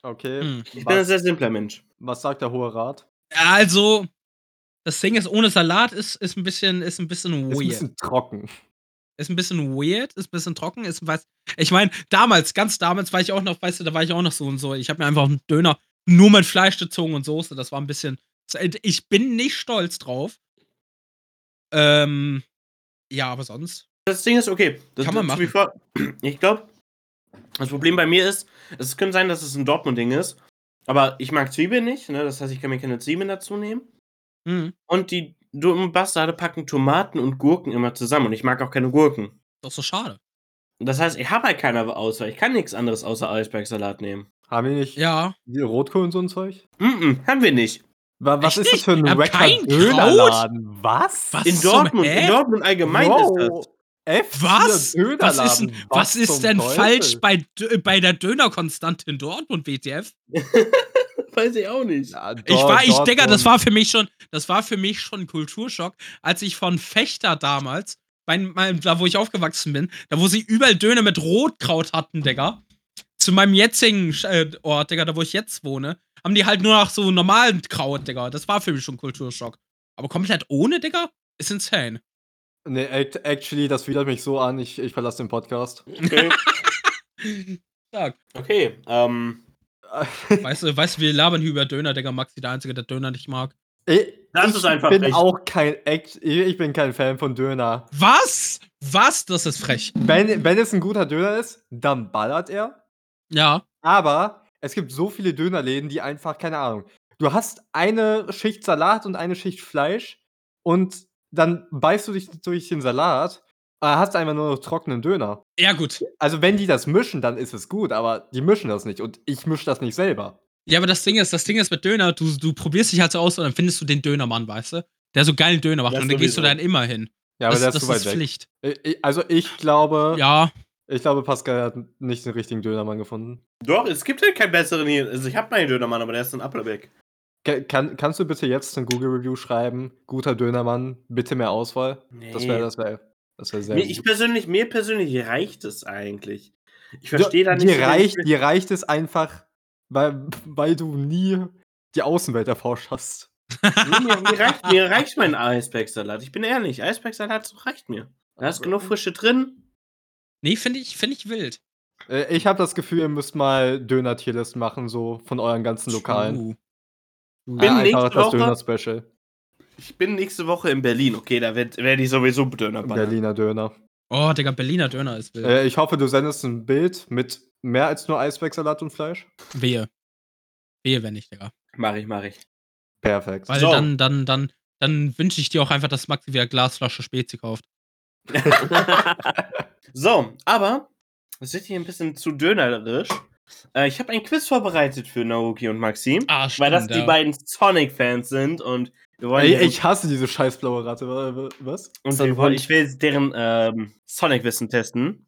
Okay. Hm. Ich bin ein Was, sehr simpler Mensch. was sagt der Hohe Rat? Also, das Ding ist, ohne Salat ist, ist ein bisschen, ist ein bisschen Ist ein weird. bisschen trocken. Ist ein bisschen weird, ist ein bisschen trocken, ist was. Ich meine, damals, ganz damals war ich auch noch, weißt du, da war ich auch noch so und so. Ich habe mir einfach einen Döner nur mit Fleisch gezogen und Soße. Das war ein bisschen. Ich bin nicht stolz drauf. Ähm, ja, aber sonst. Das Ding ist, okay. Das, Kann man machen. Ich glaube, das Problem bei mir ist, es könnte sein, dass es ein Dortmund-Ding ist, aber ich mag Zwiebeln nicht, ne? das heißt, ich kann mir keine Zwiebeln dazu nehmen. Hm, Und die dummen Bastarde packen Tomaten und Gurken immer zusammen und ich mag auch keine Gurken. doch so schade. Das heißt, ich habe halt keine Auswahl. Ich kann nichts anderes außer Eisbergsalat nehmen. Haben wir nicht Ja. die Rotkohl und so ein Zeug? Mm haben wir nicht. Wa- Was Echt ist das für ein Dönerladen? Was? Was In Dortmund, in Dortmund allgemein ist Wow. F Was? Was ist, denn- was ist denn Teufel? falsch bei, Dö- bei der Dönerkonstante in Dortmund, WTF? Weiß ich auch nicht. Ja, Ich Dor- war, ich, Digga, das war für mich schon, das war für mich schon ein Kulturschock, als ich von Fechter damals, mein, mein, da wo ich aufgewachsen bin, da wo sie überall Döner mit Rotkraut hatten, Digga, zu meinem jetzigen äh, Ort, Digga, da wo ich jetzt wohne, haben die halt nur noch so normalen Kraut, Digga. Das war für mich schon ein Kulturschock. Aber komplett ohne, Digga? Ist insane. Nee, act- actually, das widert mich so an, ich, ich verlasse den Podcast. Okay, Stark. okay ähm, Weißt du, weißt du, wir labern hier über Döner, Digga. Maxi der Einzige, der Döner nicht mag. ich Das ist einfach bin frech. auch kein Act ich bin kein Fan von Döner. Was? Was? Das ist frech. Wenn, wenn es ein guter Döner ist, dann ballert er. Ja. Aber es gibt so viele Dönerläden, die einfach, keine Ahnung. Du hast eine Schicht Salat und eine Schicht Fleisch und dann beißt du dich durch den Salat hast einfach nur noch trockenen Döner. Ja, gut. Also, wenn die das mischen, dann ist es gut, aber die mischen das nicht und ich mische das nicht selber. Ja, aber das Ding ist, das Ding ist mit Döner, du, du probierst dich halt so aus und dann findest du den Dönermann, weißt du? Der so geilen Döner macht Das und dann gehst du dann immer hin. Ja, aber das der ist das zu weit ist weg. Pflicht. Ich- Also, ich glaube Ja, ich glaube, Pascal hat nicht den richtigen Dönermann gefunden. Doch, es gibt halt keinen besseren hier. Also ich habe meinen Dönermann, aber der ist in Applerbeck. Ka- Kann, kannst du bitte jetzt ein Google-Review schreiben? Guter Dönermann, bitte mehr Auswahl? Nee. Das wäre das wär, das sehr mir, ich persönlich, mir persönlich reicht es eigentlich. Ich verstehe da nicht. dir, reicht, dir reicht es einfach, weil, weil du nie die Außenwelt erforscht hast. Nee, mir, mir, reicht, mir reicht mein Eisbergsalat. Ich bin ehrlich, Eisbergsalat reicht mir. Da ist genug Frische drin. nee, finde ich, find ich wild. Äh, Ich habe das Gefühl, ihr müsst mal Döner-Tierlist machen, so von euren ganzen Lokalen. Bin Äh, einfach nächste das Woche- Döner-Special. Ich bin nächste Woche in Berlin. Okay, da werd- werde ich sowieso Döner ballern. Berliner Döner. Oh, Digga, Berliner Döner ist wild. Äh, ich hoffe, du sendest ein Bild mit mehr als nur Eisbergsalat und Fleisch. Wehe. Wehe, wenn nicht, Digga. Mach ich, mach ich. Perfekt. Weil So. dann, dann, dann, dann wünsche ich dir auch einfach, dass Maxi wieder Glasflasche Spezi kauft. So, aber es wird hier ein bisschen zu dönerisch. Äh, ich habe ein Quiz vorbereitet für Naoki und Maxim, Ah, weil das stimmt, die ja. beiden Sonic-Fans sind und Ey, ich hasse diese scheiß blaue Ratte. Wa- wa- Was? und So wir wollen, ich will deren ähm, Sonic-Wissen testen.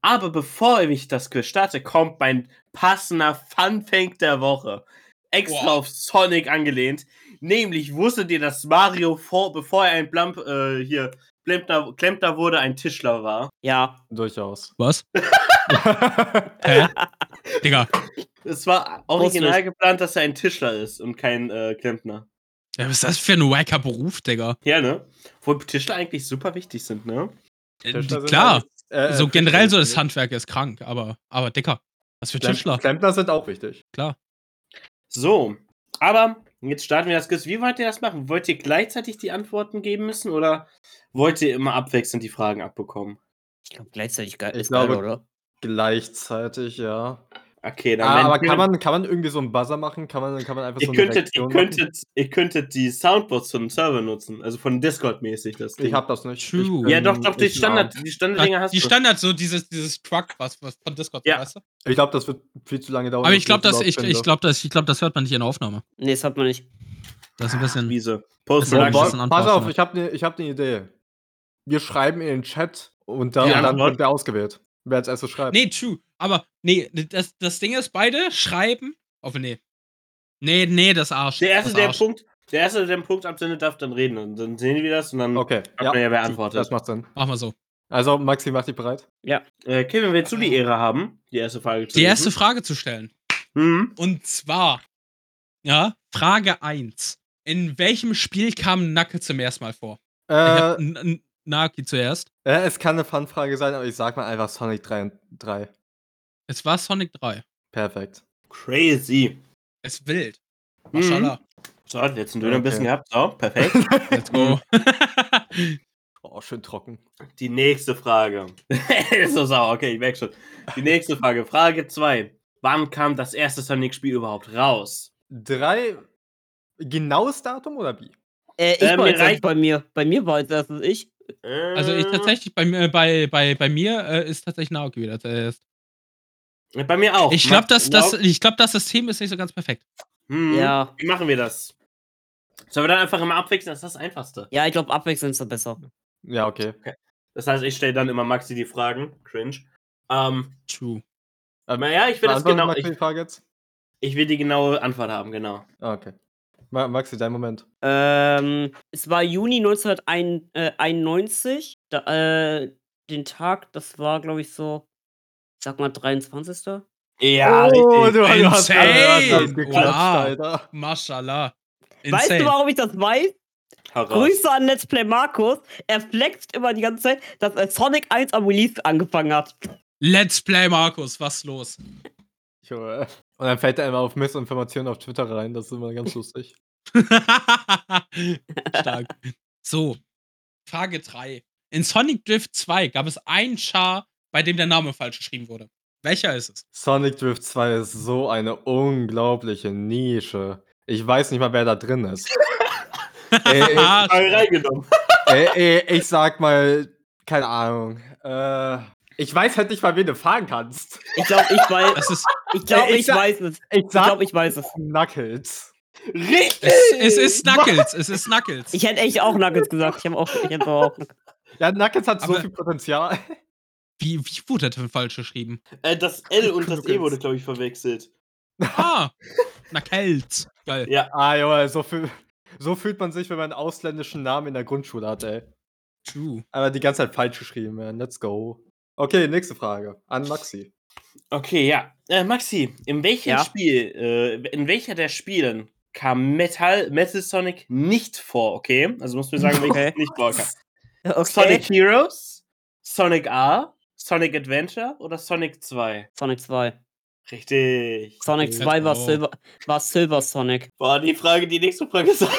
Aber bevor ich das Quiz starte, kommt mein passender Fun-Fact der Woche. Extra Boah. auf Sonic angelehnt. Nämlich wusstet ihr, dass Mario vor, bevor er ein Blump, äh, hier, Klempner, Klempner wurde, ein Tischler war? ja. Durchaus. Was? Hä? Digga. Es war original geplant, dass er ein Tischler ist und kein äh, Klempner. Ja, was ist das für ein wacker Beruf, Digga? Ja, ne? Wo Tischler eigentlich super wichtig sind, ne? Äh, sind Klar. alles- äh, so generell so das. Handwerk ist krank, aber, aber Dicker. Was für Klem- Tischler? Klempner sind auch wichtig. Klar. So, aber jetzt starten wir das Quiz. Wie wollt ihr das machen? Wollt ihr gleichzeitig die Antworten geben müssen oder wollt ihr immer abwechselnd die Fragen abbekommen? Ich glaube, gleichzeitig geil Ich ist geil, glaube- oder? Gleichzeitig, ja. Okay, dann Ah, aber kann man, kann man irgendwie so einen Buzzer machen? Kann man, kann man einfach ihr, so eine könntet, ihr, Reaktion machen? könntet, ihr könntet die Soundboards von dem Server nutzen, also von Discord-mäßig das Ding. Ich hab das nicht. True. Ja, doch, doch, die Standard, die Standarddinger hast die du. Standard, so dieses, dieses Truck, was, was von Discord, Ja. weißt du? Ich glaube, das wird viel zu lange dauern. Aber ich glaube, das ich, ich glaub, das, ich glaub, das hört man nicht in der Aufnahme. Nee, das hat man nicht. Das ist ein bisschen. Wiese. Ist Boah, ein bisschen pass auf, ich habe eine ich hab ne Idee. Wir schreiben in den Chat und, da, Die und dann wird der ausgewählt. Wer als erstes schreibt. Nee, true. Aber, nee, das, das Ding ist, beide schreiben. Oh, nee. Nee, nee, das Arsch. Der erste, das der Arsch. Punkt, der erste, der den Punkt absendet, darf dann reden. Und dann sehen wir das und dann Okay, hat man ja, wer antwortet. das macht Sinn. Machen wir so. Also, Maxi, mach dich bereit. Äh, Kevin, willst du die Ehre haben, die erste Frage zu Die erste? Frage zu stellen. Mhm. Und zwar, ja, Frage 1. In welchem Spiel kam Nacke zum ersten Mal vor? Ich Äh, N- Naki zuerst. äh, es kann eine Fun-Frage sein, aber ich sag mal einfach Sonic 3 und 3. Es war Sonic 3. Perfekt. Crazy. Es ist wild. Mhm. Maschallah. So, hat jetzt einen Döner ein bisschen Okay. gehabt. So, perfekt. Let's go. Oh, schön trocken. Die nächste Frage. ist so sauer, okay, ich merk schon. Die nächste Frage. Frage 2. Wann kam das erste Sonic-Spiel überhaupt raus? Drei. Genaues Datum oder wie? Äh, ich Ähm, war jetzt bei mir. Bei mir war jetzt erstes ich. Also ich tatsächlich, bei mir, bei, bei, bei mir äh, ist tatsächlich Naoki wieder zuerst. Äh, Bei mir auch. Ich glaube, das, das, ich glaub, das System ist nicht so ganz perfekt. Hm, Ja. Wie machen wir das? Sollen wir dann einfach immer abwechseln? Das ist das Einfachste. Ja, ich glaube, abwechselnd ist da besser. Ja, okay. Das heißt, ich stelle dann immer Maxi die Fragen. Cringe. Ähm, True. naja, ich will das genau. Ich, die Frage jetzt? ich will die genaue Antwort haben, genau. Ah, okay. Ma Maxi, dein Moment. Ähm, es war Juni 1991. Da, äh, den Tag, das war, glaube ich, so, ich sag mal, 23. Ja, oh, richtig. du, du hast, du hast Insane. das geklatscht, Wow. Alter. Mashallah. Weißt du, Insane. warum ich das weiß? Hau raus. Grüße an Let's Play Markus. Er flext immer die ganze Zeit, dass er Sonic 1 am Release angefangen hat. Let's play, Markus. Was los? Junge. Und dann fällt er immer auf Missinformationen auf Twitter rein. Das ist immer ganz lustig. Stark. So, Frage 3. In Sonic Drift 2 gab es einen Char, bei dem der Name falsch geschrieben wurde. Welcher ist es? Sonic Drift 2 ist so eine unglaubliche Nische. Ich weiß nicht mal, wer da drin ist. Ey, ey, reingenommen. ey, ey, ich sag mal keine Ahnung. Äh, ich weiß halt nicht mal, wen du fragen kannst. Ich glaube, ich weiß. Es ist, Ich glaube, ich ich, weiß es. Ich Ich glaube, ich weiß es. Knuckles. Richtig! es, es ist Knuckles. Es ist Knuckles. Ich hätte echt auch Nuggets gesagt. Ich habe auch, ich hätte auch. Ja, Knuckles hat so Aber- viel Potenzial. Wie, wie wurde das denn falsch geschrieben? Äh, das L und das E Knuckles. wurde, glaube ich, verwechselt. Ah, Knuckles. Geil. Ja. Ah, Junge, so, fühl, so fühlt man sich, wenn man einen ausländischen Namen in der Grundschule hat, ey. True. Aber die ganze Zeit falsch geschrieben, man. Let's go. Okay, nächste Frage. An Maxi. Okay, ja. Äh, Maxi, in welchem Ja? Spiel, äh, in welcher der Spielen kam Metal, Metal Sonic nicht vor, okay? Also musst du mir sagen, welches Okay. nicht vorkam. Okay. Sonic Heroes, Sonic R, Sonic Adventure oder Sonic 2? Sonic 2. Richtig. Sonic Let's 2 war. Silver, war Silver Sonic. Boah, die Frage, die nächste Frage sagt.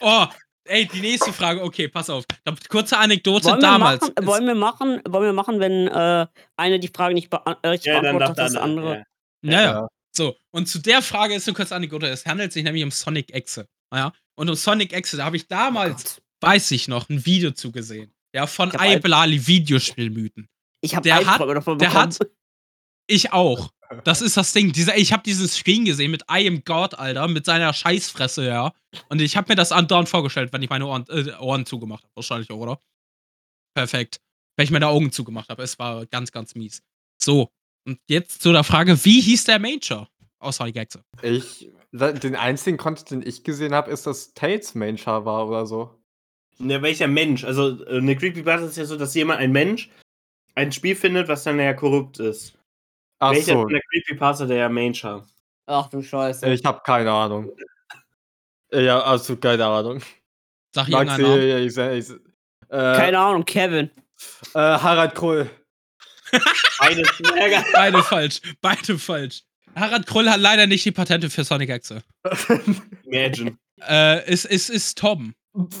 Oh, ey, die nächste Frage. Okay, pass auf. Kurze Anekdote Wollen wir, damals. machen, wollen, wir machen, wollen wir machen, wenn äh, eine die Frage nicht bea äh, richtig Ja, dann beantwortet der das andere. andere. ja, ja. Ja. So, und zu der Frage ist eine kurze Anekdote. Es handelt sich nämlich um Sonic Exe. Ja? Und um Sonic Exe, da habe ich Oh damals, Gott. weiß ich noch, ein Video zugesehen. Ja, von Ich hab Al- Iblali Videospielmythen. Ich habe der hat- davon der bekommen. hat- Ich auch. Das ist das Ding. Dieser, ich habe diesen Screen gesehen mit I am God, Alter, mit seiner Scheißfresse, ja. Und ich habe mir das andauernd vorgestellt, wenn ich meine Ohren, äh, Ohren zugemacht habe. Wahrscheinlich auch, oder? Perfekt. Wenn ich meine Augen zugemacht habe. Es war ganz, ganz mies. So. Und jetzt zu der Frage, wie hieß der Major aus Sonic Exe? Ich, den einzigen Content, den ich gesehen habe, ist, dass Tails Char war oder so. Ne, welcher Mensch? Also, äh, eine Creepypasta ist ja so, dass jemand, ein Mensch, ein Spiel findet, was dann ja korrupt ist. Ach Welcher so, von der Creepypasta der Main-Char? Ach du Scheiße. ich habe keine Ahnung. Ja, absolut keine Ahnung. Sag Maxi, ja, ich, sag- ich, äh, Keine Ahnung, Kevin. äh, Harald Krull. Ärger. Beide falsch. Beide falsch. Harald Krull hat leider nicht die Patente für Sonic Exe. Imagine. Äh, es, es ist Tom.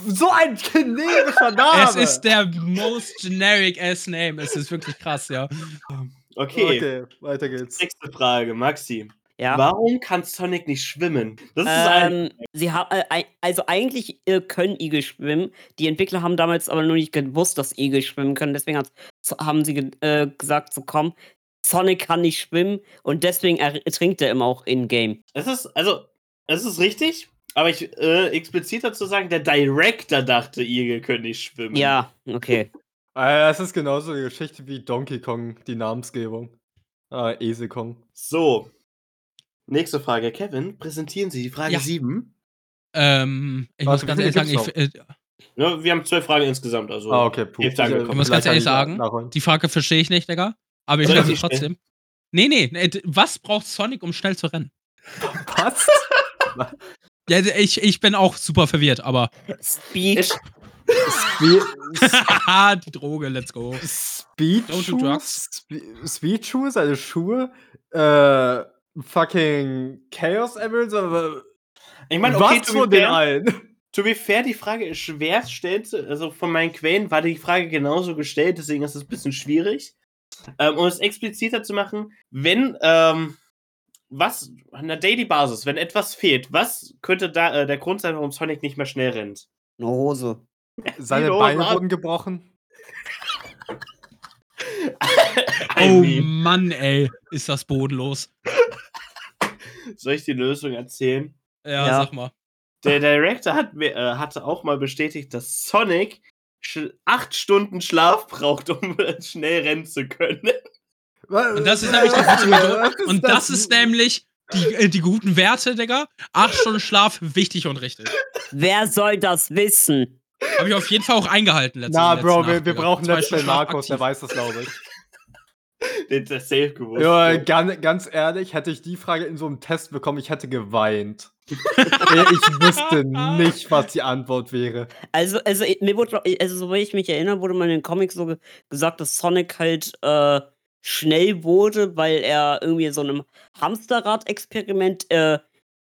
so ein generischer Name. Es ist der most generic ass name. Es ist wirklich krass, ja. Okay. Okay, weiter geht's. Nächste Frage, Maxi. Ja. Warum kann Sonic nicht schwimmen? Das ist ein. Ähm, sie haben äh, also eigentlich äh, können Igel schwimmen. Die Entwickler haben damals aber nur nicht gewusst, dass Igel schwimmen können. Deswegen hat, haben sie ge äh, gesagt, so komm, Sonic kann nicht schwimmen und deswegen er ertrinkt er immer auch in-game. Es ist, also, es ist richtig, aber ich äh, explizit dazu sagen, der Director dachte, Igel können nicht schwimmen. Ja, okay. Äh, es ist genauso eine Geschichte wie Donkey Kong, die Namensgebung. Ah, Esel Kong. So. Nächste Frage. Kevin, präsentieren Sie die Frage Ja. 7. Ähm, ich Warte, muss ganz wie ehrlich viele sagen, ich, äh, Ja, wir haben zwölf Fragen insgesamt. Also. Ah, okay, puh. Angekommen. Ich muss ganz ehrlich sagen, die Frage verstehe ich nicht, Digga. Aber ich Soll sie trotzdem. Nee, nee, nee, d- was braucht Sonic, um schnell zu rennen? Was? Ja, d- ich, ich bin auch super verwirrt, aber. Speed. Ich- Speed, Haha, die Droge, let's go. Speed Don't do drugs. Spe- Speed Shoes, also Schuhe, äh, fucking Chaos Emeralds, aber Ich meine, okay, was to be, von den fair, allen? to be fair, die Frage ist schwer stellt. Also von meinen Quellen war die Frage genauso gestellt, deswegen ist es ein bisschen schwierig. Ähm, um es expliziter zu machen, wenn, ähm, was, an der Daily Basis, wenn etwas fehlt, was könnte da äh, der Grund sein, warum Sonic nicht mehr schnell rennt? Eine Hose. Seine Los, Beine wurden gebrochen. Oh Mann, ey, ist das bodenlos. soll ich die Lösung erzählen? Ja, Ja. sag mal. Der Director hat, mir- äh, hatte auch mal bestätigt, dass Sonic sch acht Stunden Schlaf braucht, um schnell rennen zu können. Und das ist nämlich die. Und das ist nämlich die, äh, die guten Werte, Digga. Acht Stunden Schlaf, wichtig und richtig. Wer soll das wissen? Habe ich auf jeden Fall auch eingehalten letzte Na, letzte Bro, Nacht, wir, wir brauchen Schlaf Markus, der weiß das, glaube ich. Den der safe gewusst. Ja, ganz, ganz ehrlich, hätte ich die Frage in so einem Test bekommen, ich hätte geweint. ich wüsste nicht, was die Antwort wäre. Also, also mir wurde, also soweit ich mich erinnere, wurde mal in den Comics so ge gesagt, dass Sonic halt äh, schnell wurde, weil er irgendwie in so einem Hamsterrad-Experiment äh,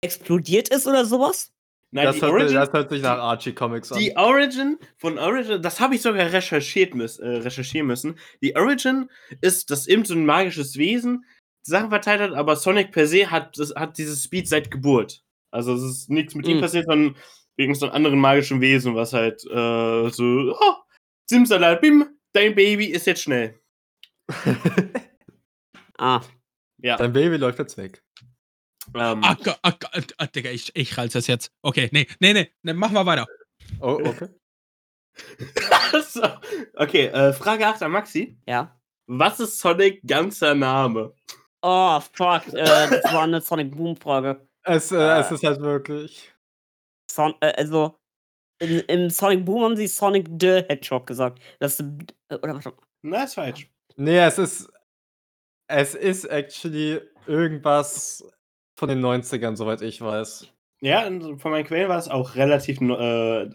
explodiert ist oder sowas. Nein, Das die, hört, Origin, das hört sich nach Archie Comics an. die Origin von Origin, das habe ich sogar recherchiert müß, äh, recherchieren müssen. Die Origin ist, dass eben so ein magisches Wesen Sachen verteilt hat, aber Sonic per se hat, das, hat dieses Speed seit Geburt. Also es ist nichts mit ihm Mhm. passiert, sondern wegen so einem anderen magischen Wesen, was halt äh, so, oh, Simsalat, bim, dein Baby ist jetzt schnell. Ah, Ja. Dein Baby läuft jetzt weg. Ähm, ah, Gott, ah, Digga, ich, ich reiz das jetzt. Okay, nee, nee, nee, nee machen wir weiter. Oh, okay. so. Okay, äh, Frage 8 an Maxi. ja. Was ist Sonic ganzer Name? Oh, fuck. Äh, das war eine Sonic Boom-Frage. Es, äh, Ah. es ist halt wirklich. Son äh, also, in, im Sonic Boom haben sie Sonic the Hedgehog gesagt. Das ist, äh, oder warte. Na, ist falsch. Nee, es ist. Es ist actually irgendwas von den 90ern, soweit ich weiß. Ja, von meinen Quellen war es auch relativ. Äh,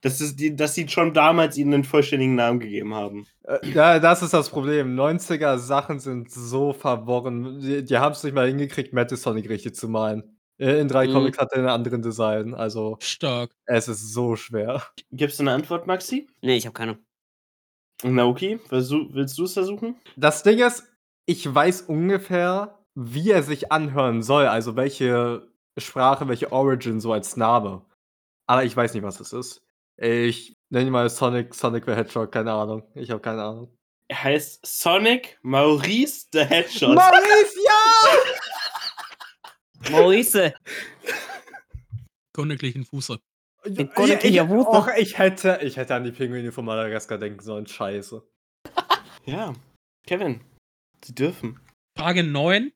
das ist die, dass sie schon damals ihnen einen vollständigen Namen gegeben haben. Äh, Ja, das ist das Problem. 90er Sachen sind so verworren. Die, die haben es nicht mal hingekriegt, Metal Sonic richtig zu malen. Äh, In drei Mhm. Comics hat er einen anderen Design. Also, Stark. es ist so schwer. Gibst du eine Antwort, Maxi? Nee, ich habe keine. Naoki, willst du es versuchen? Das Ding ist, ich weiß ungefähr, wie er sich anhören soll. Also, welche Sprache, welche Origin so als Name. Aber ich weiß nicht, was es ist. Ich nenne ihn mal Sonic, Sonic the Hedgehog, keine Ahnung. Ich habe keine Ahnung. Er heißt Sonic Maurice the Hedgehog. Maurice, ja! Maurice, Königlichen Fuße. Goldene ich, och, ich, hätte, ich hätte an die Pinguine von Madagaskar denken sollen. Scheiße. Ja. Kevin, sie dürfen. Frage 9.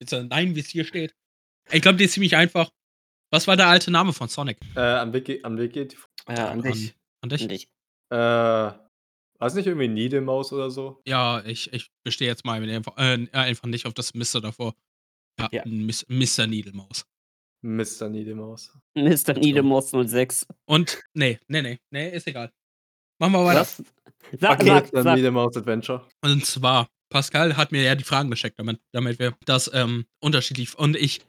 Äh, nein, wie es hier steht. Ich glaube, die ist ziemlich einfach. Was war der alte Name von Sonic? Äh, geht- am Weg geht die. Ja, an dich. An dich? und ich. Äh, war es nicht irgendwie Niedelmaus oder so? Ja, ich, ich bestehe jetzt mal mit einfach, äh, einfach nicht auf das Mr. davor. Ja, Ja. Miss, Mr. Niedelmaus. Mr. Niedelmaus. Mr. Niedemos 06. Und, nee, nee, nee, nee, ist egal. Machen wir weiter. Was? Sag, Okay, sag, Mr. sag. Niedelmaus Adventure. Und zwar, Pascal hat mir ja die Fragen geschickt, damit, damit wir das ähm, unterschiedlich. Und ich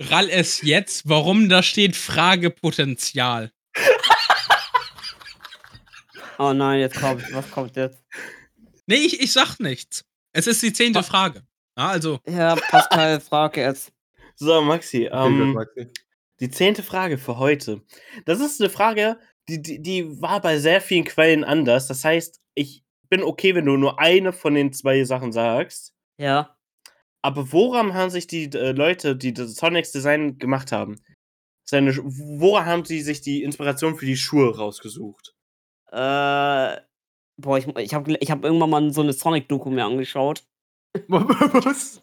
rall es jetzt, warum da steht Fragepotenzial. Oh nein, jetzt kommt, was kommt jetzt? Nee, ich, ich sag nichts. Es ist die zehnte Frage. Ja, also, Ja, Pascal, frage jetzt. So, Maxi, ähm, Maxi. die zehnte Frage für heute. Das ist eine Frage, die, die, die war bei sehr vielen Quellen anders. Das heißt, ich bin okay, wenn du nur eine von den zwei Sachen sagst. Ja. Aber woran haben sich die äh, Leute, die das Sonics Design gemacht haben, seine, woran haben sie sich die Inspiration für die Schuhe rausgesucht? Äh, boah, ich, ich habe ich hab irgendwann mal so eine Sonic-Doku mir angeschaut. Was?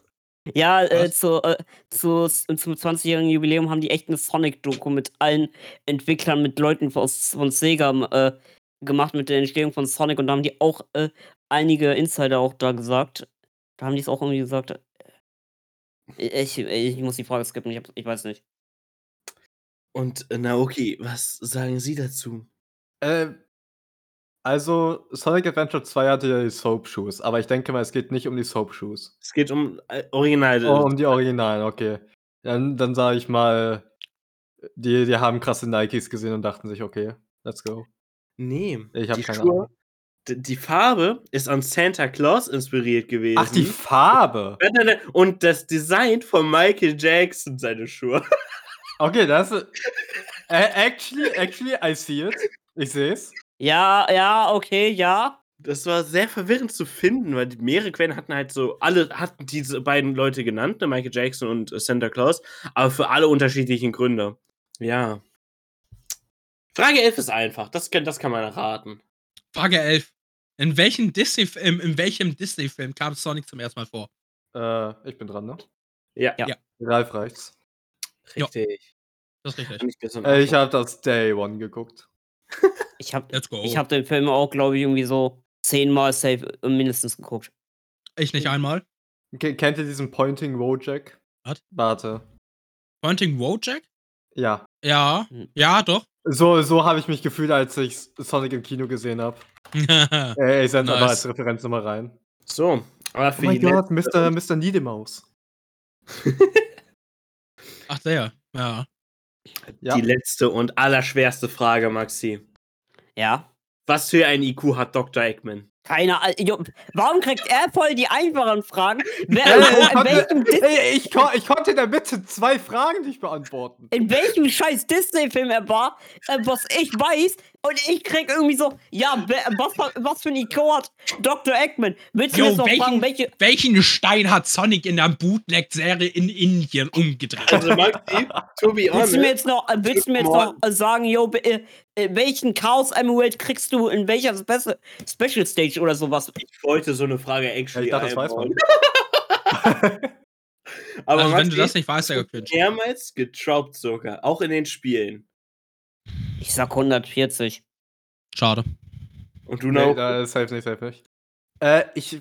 Ja, äh, zu, äh, zu, zum 20-jährigen Jubiläum haben die echt eine Sonic-Doku mit allen Entwicklern, mit Leuten aus, von Sega äh, gemacht, mit der Entstehung von Sonic. Und da haben die auch äh, einige Insider auch da gesagt. Da haben die es auch irgendwie gesagt. äh, Ich, ich muss die Frage skippen, ich, hab, ich weiß nicht. Und äh, Naoki, was sagen Sie dazu? Äh, also, Sonic Adventure 2 hatte ja die Soap Shoes, aber ich denke mal, es geht nicht um die Soap Shoes. Es geht um äh, Original. Oh, um die Originalen, okay. Dann, dann sage ich mal, die, die haben krasse Nikes gesehen und dachten sich, okay, let's go. Nee, Ich hab die keine Schuhe- Ahnung. Die Farbe ist an Santa Claus inspiriert gewesen. Ach, die Farbe! Und das Design von Michael Jackson, seine Schuhe. Okay, das ist. Äh, actually, actually, I see it. Ich sehe es. Ja, ja, okay, ja. Das war sehr verwirrend zu finden, weil die mehrere Quellen hatten halt so, alle hatten diese beiden Leute genannt, ne, Michael Jackson und äh, Santa Claus, aber für alle unterschiedlichen Gründe. Ja. Frage 11 ist einfach, das kann, das kann man erraten. Frage 11. In welchem Disney-Film in welchem Disney-Film kam Sonic zum ersten Mal vor? Äh, ich bin dran, ne? Ja, Ja. Ja. Ralf reicht's. Richtig. Das ist richtig. Äh, ich habe das Day One geguckt. Ich habe Let's go. ich hab den Film auch, glaube ich, irgendwie so zehnmal safe äh, mindestens geguckt. Ich nicht einmal. Ke- Kennt ihr diesen Pointing Wojak? Was? Warte. Pointing Wojak? Ja. Ja. Hm. Ja, doch. So, so habe ich mich gefühlt, als ich Sonic im Kino gesehen habe. Äh, ich sende aber Nice. als Referenz nochmal rein. So, aber Oh für mein die Gott, Mr. Mr. Niedemaus. Ach, der. Ja. Ja. die letzte und allerschwerste Frage, Maxi. Ja. Was für ein IQ hat Dr. Eggman? Keine Ahnung. Warum kriegt er voll die einfachen Fragen? Wer, Ey, ich, konnte, ey, ich, kon, ich konnte in der Mitte zwei Fragen nicht beantworten. in welchem scheiß Disney-Film er war, äh, was ich weiß, Und ich krieg irgendwie so, ja, was, was für ein hat Dr. Eggman? Willst du jetzt noch welchen- fragen, welche. Welchen Stein hat Sonic in der Bootleg-Serie in Indien umgedreht? Also Maxi, to be Willst du mir jetzt noch, äh, willst du mir jetzt noch äh, sagen, yo, äh, welchen Chaos Emerald kriegst du in welcher Spe Special Stage oder sowas? ich wollte so eine Frage Ja, actually ich dachte, das weiß man. Aber also, wenn Maxi, du das nicht weißt, cringe. mehrmals getraubt sogar, auch in den Spielen. Ich sag 140. Schade. Und du Nee, noch? da ist safe nicht, safe nicht. Äh, ich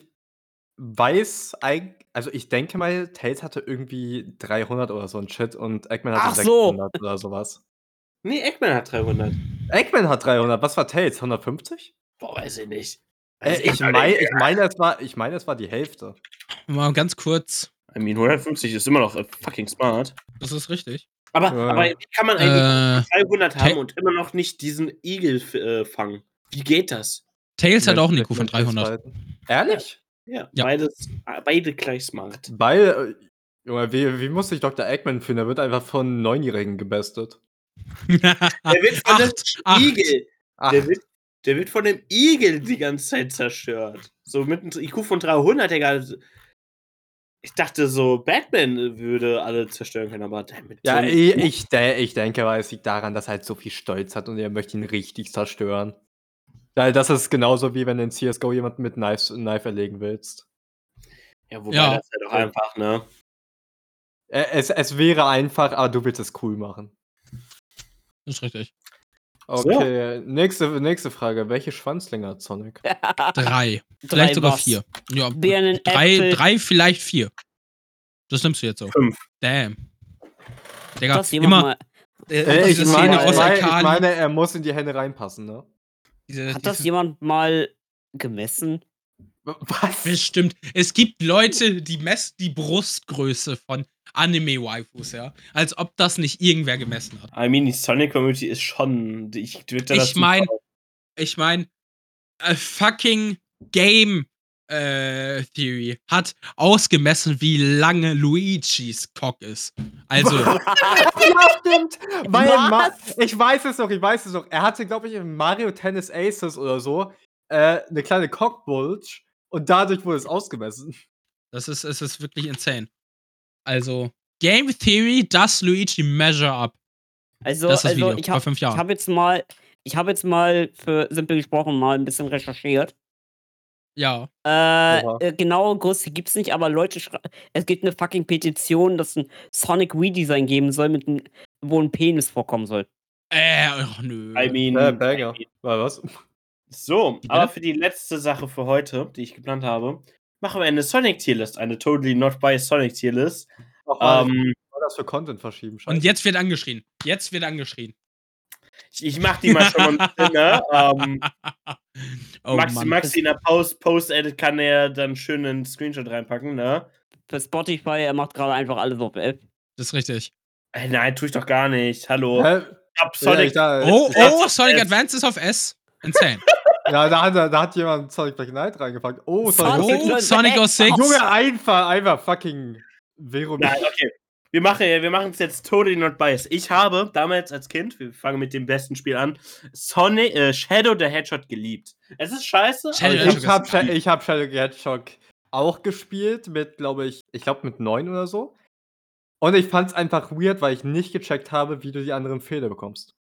weiß eigentlich, also ich denke mal, Tails hatte irgendwie 300 oder so ein Shit und Eggman hatte Ach so. 600 oder sowas. Nee, Eggman hat 300. Eggman hat 300, was war Tails? 150? Boah, weiß ich nicht. Äh, Weiß ich nicht. ich meine, es war, ich meine, es war die Hälfte. Mal ganz kurz. I mean, 150 ist immer noch äh, fucking smart. Das ist richtig. Aber, Ja. aber wie kann man eigentlich Äh, 300 haben und immer noch nicht diesen Igel äh, fangen? Wie geht das? Tails hat auch einen IQ von mit 300. Fistfighten. Ehrlich? Ja, Ja. Beides, beide gleich smart. Weil, äh, Junge, wie, wie muss sich Dr. Eggman fühlen? Er wird einfach von Neunjährigen gebestet. Der wird von dem acht, acht. Igel, der wird, der wird von dem Igel die ganze Zeit zerstört. So mit einem IQ von 300, Digga. Ich dachte so, Batman würde alle zerstören können, aber der mit ja, ich, ich, de- ich denke, weil es liegt daran, dass er halt so viel Stolz hat und er möchte ihn richtig zerstören. Weil das ist genauso wie wenn du in CSGO jemanden mit Knife, Knife erlegen willst. Ja, wobei Ja. das ja doch einfach, ne? Es, es wäre einfach, aber du willst es cool machen. Das ist richtig. Okay, nächste, nächste Frage. Welche Schwanzlänge hat Sonic? Drei. Drei Vielleicht sogar was? vier. Ja, Birnen, drei, Äpfel. drei, vielleicht vier. Das nimmst du jetzt so. Fünf. Damn. Digga, Das jemand immer mal, äh, Äh, ich, meine, ich, meine, ich Arcali. meine, er muss in die Hände reinpassen, ne? diese, hat das diese, jemand mal gemessen? Was? Bestimmt. Es gibt Leute, die messen die Brustgröße von Anime-Waifus, ja. Als ob das nicht irgendwer gemessen hat. I mean, die Sonic Community ist schon. Ich, twitter das Ich mein- super. Ich meine, fucking Game äh, Theory hat ausgemessen, wie lange Luigis Cock ist. Also, ja, stimmt. Weil Ma Was? ich weiß es noch, ich weiß es noch. Er hatte, glaube ich, in Mario Tennis Aces oder so äh, eine kleine Cockbulge und dadurch wurde es ausgemessen. das ist, es ist wirklich insane. Also, Game Theory, das Luigi Measure Up. Also, Das ist das also Video ich habe hab jetzt mal, ich habe jetzt mal für simpel gesprochen mal ein bisschen recherchiert. Ja. Äh, äh, genaue Größe gibt's nicht, aber Leute es gibt eine fucking Petition, dass ein Sonic Redesign geben soll, mit ein, wo ein Penis vorkommen soll. Äh, ach nö. I mean, Äh, Banger. War was? So, aber für die letzte Sache für heute, die ich geplant habe, machen wir eine Sonic Tierlist, eine totally not biased Sonic Tierlist. Mal, Ähm, soll das für Content verschieben. Und jetzt wird angeschrien. Jetzt wird angeschrien. ich, ich mach die mal schon mal mit, ne? ähm, oh Maxi, Mann. Maxi in der Post- Post-Edit kann er dann schön einen Screenshot reinpacken, ne? Für Spotify, er macht gerade einfach alles auf F. Das ist richtig. Ey, nein, tue ich doch gar nicht. Hallo. Hä? Ich hab Ja, Sonic. ich da, Oh, oh, Sonic Advance ist auf S. Insane. Ja, da, hat, er- da hat jemand Sonic Black Knight reingepackt. Oh, Sonic Sonic Oh, Sonic Knight. 06. Junge, einfach, einfach fucking Vero. Nein, okay. Wir machen wir machen es jetzt totally not biased. Ich habe damals als Kind, wir fangen mit dem besten Spiel an, Sonic, äh, Shadow the Hedgehog geliebt. Es ist scheiße, Shadow ich habe ich hab Shadow the Hedgehog auch gespielt mit, glaube ich, ich glaube mit neun oder so. Und ich fand es einfach weird, weil ich nicht gecheckt habe, wie du die anderen Fehler bekommst.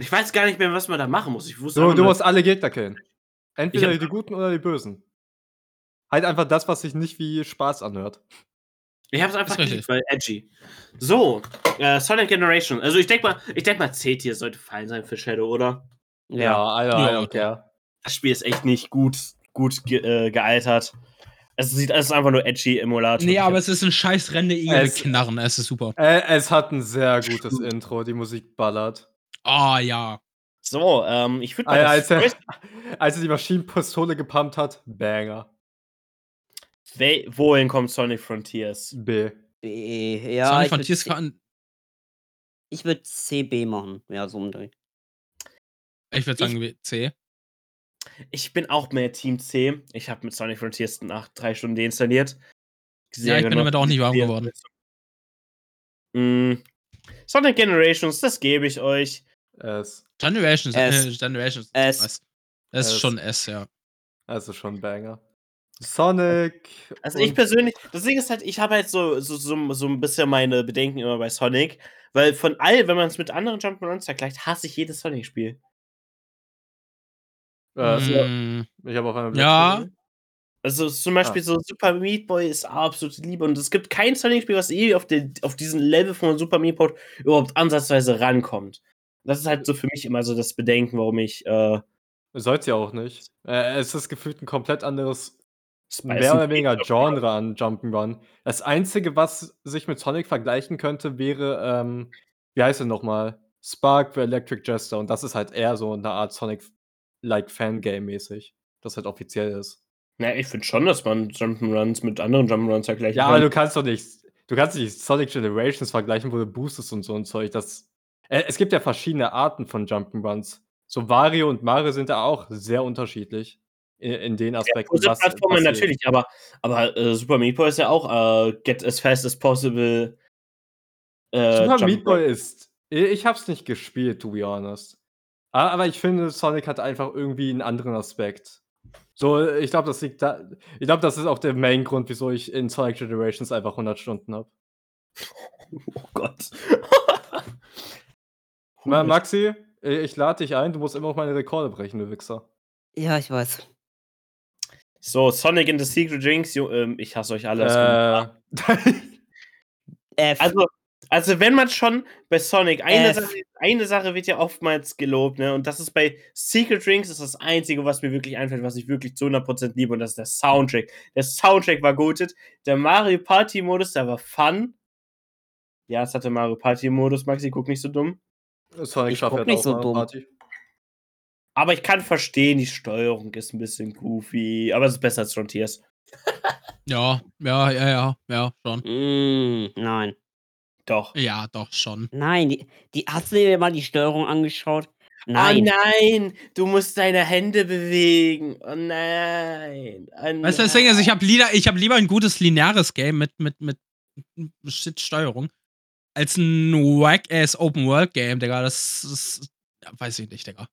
Ich weiß gar nicht mehr, was man da machen muss. Ich wusste Du, einfach du nur- musst alle Gegner killen. Entweder die Guten oder die Bösen. Halt einfach das, was sich nicht wie Spaß anhört. Ich hab's einfach geliebt, weil edgy. So, äh, Sonic Generation. Also ich denke mal, ich denk mal, C-Tier sollte fein sein für Shadow, oder? Ja, Alter, Ja, Alter, okay. okay. Das Spiel ist echt nicht gut, gut ge äh, gealtert. Es sieht, es ist einfach nur edgy Emulator. Nee, aber es ist ein scheiß Rende Es- Knarren. Es ist super. Äh, es hat ein sehr gutes Intro, die Musik ballert. Oh ja. So, ähm, ich würde Äh, mal als, das er, als er die Maschinenpistole gepumpt hat, Banger. We wohin kommt Sonic Frontiers? B. B. Ja, Sonic ich Frontiers C- kann. ich würde CB machen. Ja, so um Dreh. Ich würde sagen C. Ich bin auch mehr Team C. Ich habe mit Sonic Frontiers nach drei Stunden deinstalliert. Ja, ich bin damit auch nicht warm geworden. Mm, Sonic Generations, das gebe ich euch. Es, Generations, S. äh, Generations. S. ist S. schon S, ja. also schon Banger. Sonic. Also ich persönlich, das Ding ist halt, ich habe halt so, so, so, so ein bisschen meine Bedenken immer bei Sonic, weil von all, wenn man es mit anderen Jump'n'Runs vergleicht, hasse ich jedes Sonic-Spiel. Äh, Mm, Ich habe auf einem Ja. Also zum Beispiel so Super Meat Boy ist absolute Liebe und es gibt kein Sonic-Spiel, was eh auf, den, auf diesen Level von Super Meat Boy überhaupt ansatzweise rankommt. Das ist halt so für mich immer so das Bedenken, warum ich äh, Soll's ja auch nicht. Äh, es ist gefühlt ein komplett anderes, mehr oder weniger Genre an Jump'n'Run. Das Einzige, was sich mit Sonic vergleichen könnte, wäre, ähm, wie heißt er nochmal? Spark the Electric Jester. Und das ist halt eher so eine Art Sonic-like Fangame-mäßig. Das halt offiziell ist. Na, ich finde schon, dass man Jump'n'Runs mit anderen Jump'n'Runs vergleichen Ja, kann. aber du kannst doch nicht. Du kannst nicht Sonic Generations vergleichen, wo du boostest und so ein Zeug. Das, äh, es gibt ja verschiedene Arten von Jump'n'Runs. So Wario und Mario sind da auch sehr unterschiedlich. In, in den Aspekten. Große was Plattformen passiert. natürlich, aber, aber äh, Super Meat Boy ist ja auch äh, get as fast as possible. Äh, Super Jump- Meat Boy ist. Ich hab's nicht gespielt, to be honest. Aber ich finde, Sonic hat einfach irgendwie einen anderen Aspekt. So, ich glaube, das liegt da. Ich glaube, das ist auch der Main Grund, wieso ich in Sonic Generations einfach 100 Stunden habe. Oh Gott. Ma Maxi, ich lade dich ein, du musst immer auf meine Rekorde brechen, du Wichser. Ja, ich weiß. So, Sonic in the Secret Drinks, jo, ähm, ich hasse euch alle. das Äh. Also, also wenn man schon bei Sonic, eine. Sache, eine Sache wird ja oftmals gelobt, ne? Und das ist bei Secret Drinks ist das Einzige, was mir wirklich einfällt, was ich wirklich zu 100% liebe, und das ist der Soundtrack. Der Soundtrack war gut. Der Mario Party Modus, der war fun. Ja, es hatte Mario Party Modus, Maxi, guck nicht so dumm. Sonic Ich schafft guck halt nicht auch so dumm. Party. Aber ich kann verstehen, die Steuerung ist ein bisschen goofy, aber es ist besser als Frontiers. Ja, ja, ja, ja, ja, schon. Mm, nein. Doch. Ja, doch, schon. Nein, die, die, hast du dir mal die Steuerung angeschaut? Nein. Oh nein, du musst deine Hände bewegen. Oh nein. Oh Weißt du, das Ding ist, ich habe lieber, ich hab lieber ein gutes lineares Game mit, mit, mit Shit-Steuerung als ein wack-ass Open-World-Game, Digga. Das ist. Ja, weiß ich nicht, Digga.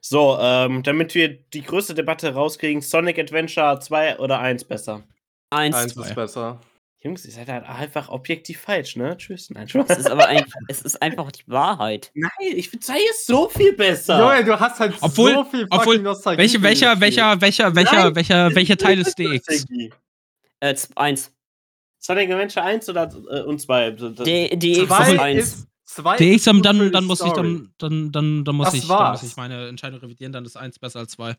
So, ähm, damit wir die größte Debatte rauskriegen, Sonic Adventure 2 oder 1 besser? Eins. Eins zwei. ist besser. Jungs, ihr seid halt einfach objektiv falsch, ne? Tschüss. Nein, Spaß. Es ist aber ein, es ist einfach die Wahrheit. Nein, ich finde 2 ist so viel besser. Junge, du hast halt Obwohl- so viel obwohl- Nostalgie. Welche, welcher, welcher, welcher, welcher, Nein. welcher, welcher Teil ist DX? Äh, eins. Sonic Adventure 1 oder äh, und 2? Die, die X ist Zwei eins. ist, zwei DX, ist dann, dann, die dann muss ich, dann, dann, dann, dann muss Das ich, dann muss ich meine Entscheidung revidieren, dann ist 1 besser als 2.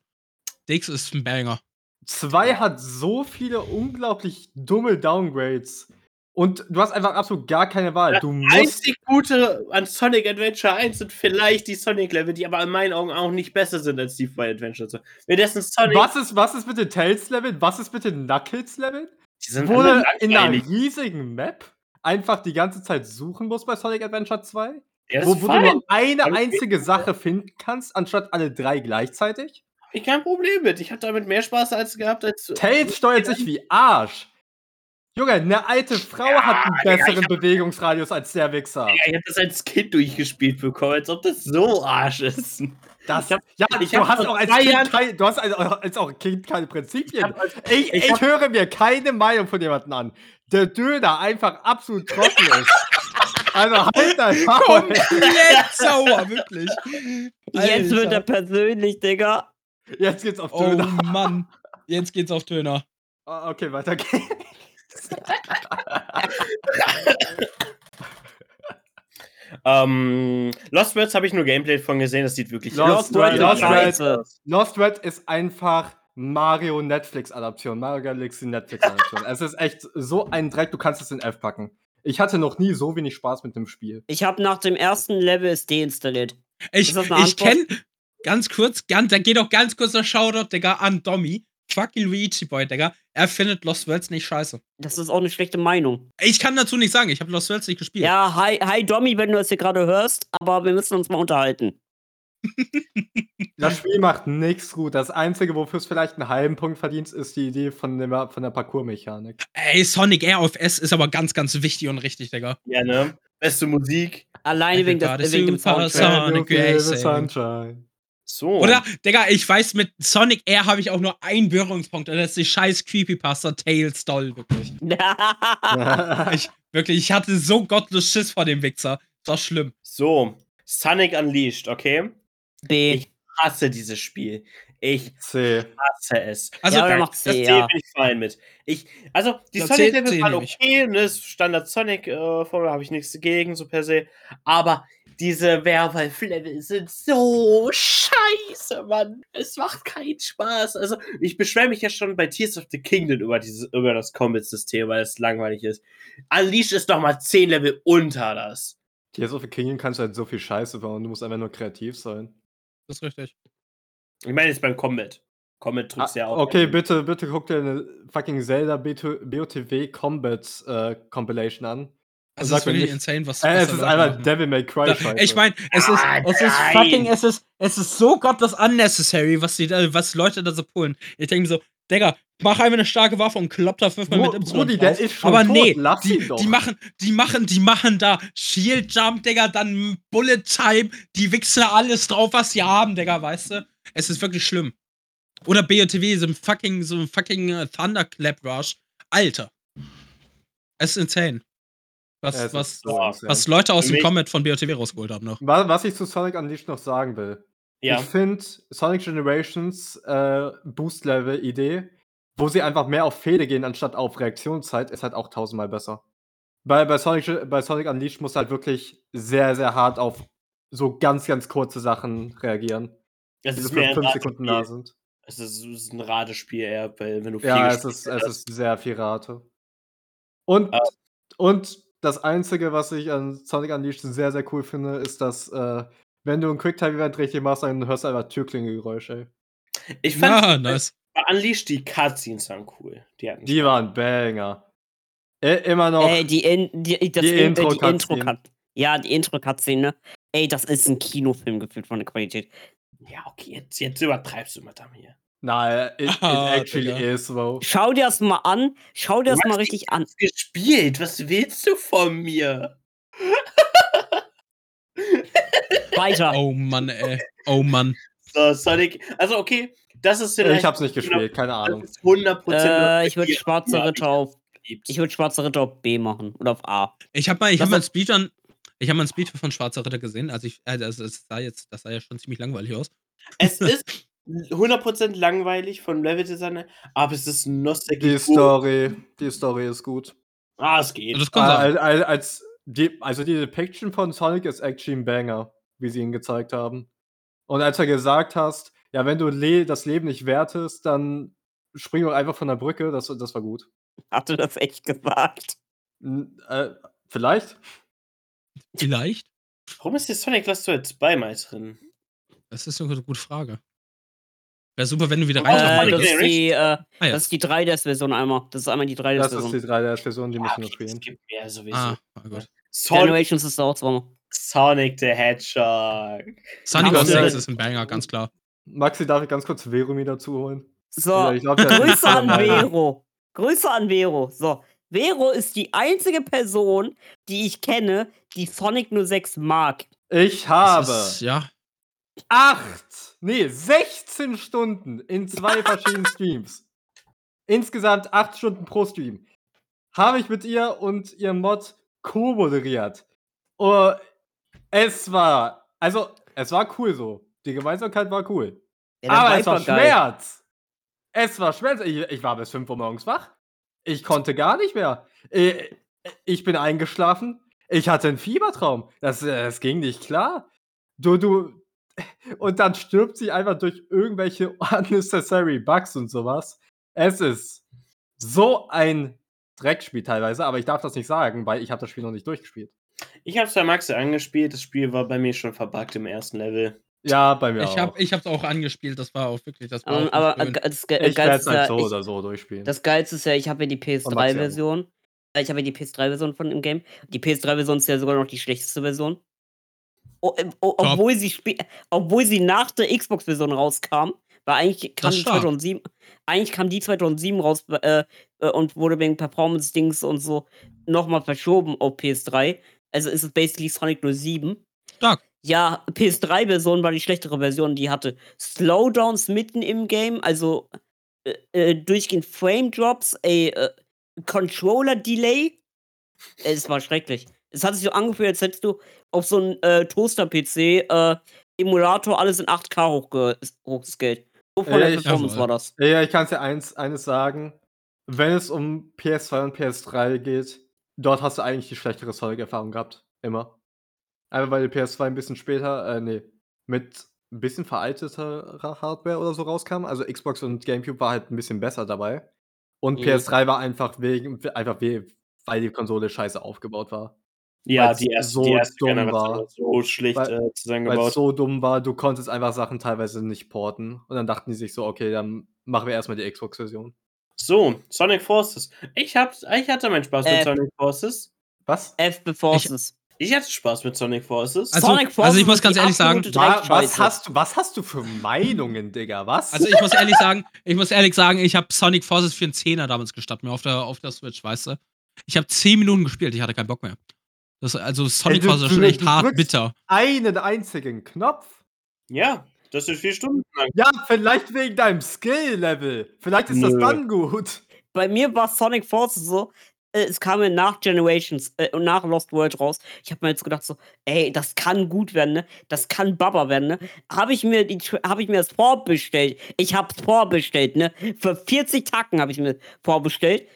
DX ist ein Banger. Zwei hat so viele unglaublich dumme Downgrades. Und du hast einfach absolut gar keine Wahl. Du musst. Einzig gute an Sonic Adventure 1 sind vielleicht die Sonic-Level, die aber in meinen Augen auch nicht besser sind als die bei Adventure 2. Währenddessen Sonic. Was ist, was ist mit den Tails-Leveln? Was ist mit den Knuckles-Leveln? Die sind Wo du in einer riesigen Map einfach die ganze Zeit suchen musst bei Sonic Adventure 2? Ja, Wo, wo du nur eine Alles einzige Sache finden kannst, anstatt alle drei gleichzeitig? Hab ich kein Problem mit. Ich habe damit mehr Spaß als gehabt als. Tails steuert sich wie Arsch. Junge, eine alte Frau hat einen besseren hab- Bewegungsradius als der Wichser. Ja, ich habe das als Kind durchgespielt bekommen, als ob das so Arsch ist. Das, Ich hab- ja, ich du hab hast auch als kind kein, du hast als, als auch Kind keine Prinzipien. Ich hab als- ich ich ich hab- höre mir keine Meinung von jemandem an. Der Döner einfach absolut trocken ist. Also halt dein Maul. Komplett sauer, wirklich. Jetzt wird Alter. er persönlich, Digga. Jetzt geht's auf Oh Döner. Mann. Jetzt geht's auf Töner. Ah, Okay, weiter geht's. Ähm, Lost Words habe ich nur Gameplay von gesehen, das sieht wirklich Lost Words Lost ist scheiße. Lost Red ist einfach Mario Netflix-Adaption. Mario Galaxy Netflix-Adaption. es ist echt so ein Dreck, du kannst es in F packen. Ich hatte noch nie so wenig Spaß mit dem Spiel. Ich habe nach dem ersten Level es deinstalliert. Ich, ich Antwort? kenn ganz kurz, ganz, da geht auch ganz kurz der Shoutout, Digga, an Dommy. Fucking Luigi Boy, Digga. Er findet Lost Worlds nicht scheiße. Das ist auch eine schlechte Meinung. Ich kann dazu nicht sagen, ich habe Lost Worlds nicht gespielt. Ja, hi, hi Domi, wenn du das hier gerade hörst, aber wir müssen uns mal unterhalten. Das Spiel macht nichts gut. Das Einzige, wofür es vielleicht einen halben Punkt verdient, ist die Idee von, dem, von der Parcours-Mechanik. Ey, Sonic Air auf S ist aber ganz, ganz wichtig und richtig, Digga. Ja, ne? beste Musik. Alleine wegen, des, wegen dem Soundtrack. Sonic sunshine? So. Oder, Digga, ich weiß, mit Sonic Air habe ich auch nur einen Berührungspunkt. Und das ist die scheiß Creepypasta Tails Doll, wirklich. Ich, wirklich, ich hatte so gottlos Schiss vor dem Wichser. Das war schlimm. So. Sonic Unleashed, okay? B. Ich hasse dieses Spiel. Ich C. hasse es. Also, Ja, das C, ja. bin ich fein mit. Ich, also, die Ja, Sonic-Level waren okay, ne, ist Standard Sonic, äh, habe ich nichts dagegen, so per se. Aber diese Werwolf-Level sind so scheiße, Mann. Es macht keinen Spaß. Also, ich beschwere mich ja schon bei Tears of the Kingdom über, dieses, über das Combat-System, weil es langweilig ist. Unleashed ist noch mal 10 Level unter das. Tears of the Kingdom kannst du halt so viel Scheiße bauen, du musst einfach nur kreativ sein. Das ist richtig. Ich meine jetzt beim Combat. Combat drückst du ja Ah, auch. okay, bitte, bitte guck dir eine fucking Zelda BOTW Combat äh, Compilation an. Das sag ist mir wirklich nicht- insane, was, Äh, was es ist einfach. Devil May Cry Da, Scheiße. ich meine, es ist, Ah, es ist fucking, es ist, es ist so gottlos unnecessary, was die, da- was Leute da so pullen. Ich denke mir so, Digga, mach einfach eine starke Waffe und kloppt da fünfmal Bro- mit Y Brudi, der ist schon Aber tot, nee, lass die, ihn doch. die machen, die machen, die machen da Shield Jump, Digga, dann Bullet Time, die wichsen alles drauf, was sie haben, Digga, weißt du? Es ist wirklich schlimm. Oder BOTW, so ein fucking, so ein fucking äh, Thunderclap Rush. Alter. Es ist insane. Was, Ja, was, so was Leute aus dem Combat von BOTW rausgeholt haben noch. Wa- Was ich zu Sonic Unleashed noch sagen will. Ja. Ich finde Sonic Generations äh, Boost-Level-Idee, wo sie einfach mehr auf Fehde gehen, anstatt auf Reaktionszeit, ist halt auch tausendmal besser. Bei, bei, Sonic, bei Sonic Unleashed musst du halt wirklich sehr, sehr hart auf so ganz, ganz kurze Sachen reagieren, Es die so ist mehr ein fünf Sekunden da Ratespiel. sind. Es ist, es ist ein Ratespiel eher, weil wenn du viel Ja, es ist, es ist sehr viel Rate. Und, Ah. und das Einzige, was ich an Sonic Unleashed sehr, sehr cool finde, ist, dass, äh, wenn du ein Quicktime-Event richtig machst, dann hörst du einfach Türklingelgeräusche. Ich fand Ja, nice. bei Unleashed die Cutscenes waren cool. Die hatten Die waren Banger. Äh, immer noch. Ey, die, in, die, das Die In- äh, Intro- die Cutscene. Intro-Cut. Ja, die Intro-Cutscene. Ey, das ist ein Kinofilm gefühlt von der Qualität. Ja, okay, jetzt, jetzt übertreibst du mit dem hier. Na, it, it Ah, actually Digga. is, though. Schau dir das mal an. Schau dir das mal richtig an. Gespielt, was willst du von mir? Weiter. Oh Mann, ey. Oh Mann. So, Sonic, also okay, das ist vielleicht. Ich hab's nicht gespielt, keine Ahnung. Das ist 100% Äh, ich würde Schwarze ja, Ritter auf. Ich würde Schwarze Ritter auf B machen. Oder auf A. Ich habe mal, ich Das hab mal Speedrun, ich habe mal einen Speedrun von Schwarzer Ritter gesehen. Also ich, also es, es sah jetzt, das sah ja schon ziemlich langweilig aus. Es ist 100% langweilig von Level-Design, aber es ist Nostalgie. Die Story, die Story ist gut. Ah, es geht. Das Äh, kann sein. als, als, als die, also die Depiction von Sonic ist actually ein Banger, wie sie ihn gezeigt haben. Und als du gesagt hast, ja, wenn du le das Leben nicht wertest, dann spring doch einfach von der Brücke, das, das war gut. Hast du das echt gesagt? N äh, vielleicht? Vielleicht? Warum ist die Sonic Lost World 2 mal drin? Das ist eine gute Frage. Wäre super, wenn du wieder Oh, Äh, rein Sonic das, ist die, äh, ah, ja. das ist die 3DS-Version einmal. Das ist einmal die Das ist 3DS-Version. die 3DS-Version, die Ja, müssen wir okay, es spielen. gibt mehr sowieso. ah, ah, gut. Sonic, Generations ist auch zweimal. Sonic the Hedgehog. Sonic sehr- Six ist ein Banger, ganz klar. Maxi, darf ich ganz kurz Verumi dazu holen? So, glaub, Grüße an. Vero. Grüße an Vero. So, Vero ist die einzige Person, die ich kenne, die Sonic 06 mag. Ich habe Ist, ja. acht, nee, 16 Stunden in zwei verschiedenen Streams. Insgesamt acht Stunden pro Stream. Habe ich mit ihr und ihrem Mod co-moderiert. Oh, es war, also, es war cool so. Die Gemeinsamkeit war cool. Ja, Aber es war geil. Schmerz. Es war Schmerz. Ich, ich war bis 5 Uhr morgens wach. Ich konnte gar nicht mehr. Äh, Ich bin eingeschlafen. Ich hatte einen Fiebertraum. Das, äh, das ging nicht klar. Du, du. Und dann stirbt sie einfach durch irgendwelche unnecessary Bugs und sowas. Es ist so ein Dreckspiel teilweise, aber ich darf das nicht sagen, weil ich habe das Spiel noch nicht durchgespielt. Ich habe es bei Max angespielt. Das Spiel war bei mir schon verbuggt im ersten Level. Ja, bei mir Ich auch. habe ich hab's auch angespielt, das war auch wirklich, das war Ähm, aber äh, das, Ge ich werde es Geilste, halt ist so ja, ich, oder so durchspielen. das Geilste ist ja, ich habe ja die Maxi auch. PS3-Version. Ich habe ja die PS3-Version von dem Game. Die PS3-Version ist ja sogar noch die schlechteste Version. Äh, obwohl, sie obwohl sie nach der Xbox-Version rauskam. Weil eigentlich kam die ist stark. 2007, eigentlich kam die 2007 raus äh, äh, und wurde wegen Performance-Dings und so nochmal verschoben auf PS3. Also ist es basically Sonic 07. Stark. Ja, PS3-Version war die schlechtere Version. Die hatte Slowdowns mitten im Game, also äh, äh, durchgehend Frame-Drops, äh, Controller-Delay. Es war schrecklich. Es hat sich so angefühlt, als hättest du auf so einem äh, Toaster-PC äh, Emulator alles in 8K hochge hochgescaled. So von Ja, der Performance war das. Ja, ich kann dir eins, eines sagen. Wenn es um PS2 und PS3 geht, dort hast du eigentlich die schlechtere Sonic-Erfahrung gehabt. Immer. Einfach weil die PS2 ein bisschen später, äh, nee, mit ein bisschen veralteter Hardware oder so rauskam. Also Xbox und GameCube war halt ein bisschen besser dabei. Und Mhm. PS3 war einfach wegen, einfach we- weil die Konsole scheiße aufgebaut war. Ja, die erste, so die erste dumm Generation war. war so schlecht Weil- äh, Weil zusammengebaut. es so dumm war, du konntest einfach Sachen teilweise nicht porten. Und dann dachten die sich so, okay, dann machen wir erstmal die Xbox-Version. So, Sonic Forces. Ich, hab, ich hatte meinen Spaß mit Äh. Sonic Forces. Was? F Forces. Ich hatte Spaß mit Sonic Forces. Also- Sonic Forces also ich muss ganz ehrlich sagen, absolute Wa- was, hast du, was hast du für Meinungen, Digga? Was? Also ich muss ehrlich sagen, ich muss ehrlich sagen, ich habe Sonic Forces für einen Zehner damals gestartet, mir auf der, auf der Switch, weißt du? Ich habe 10 Minuten gespielt, ich hatte keinen Bock mehr. Das, also Sonic ist du- schon echt hart bitter. einen einzigen Knopf? ja, das ist vier Stunden lang. Ja, vielleicht wegen deinem Skill-Level. Vielleicht ist das Nö. dann gut. Bei mir war Sonic Forces so, äh, es kam mir nach Generations äh, und nach Lost World raus. Ich habe mir jetzt gedacht so, ey, das kann gut werden, ne? Das kann Baba werden, ne? Habe ich mir die habe ich mir das vorbestellt. Ich habe es vorbestellt, ne? Für 40 Tacken habe ich mir vorbestellt.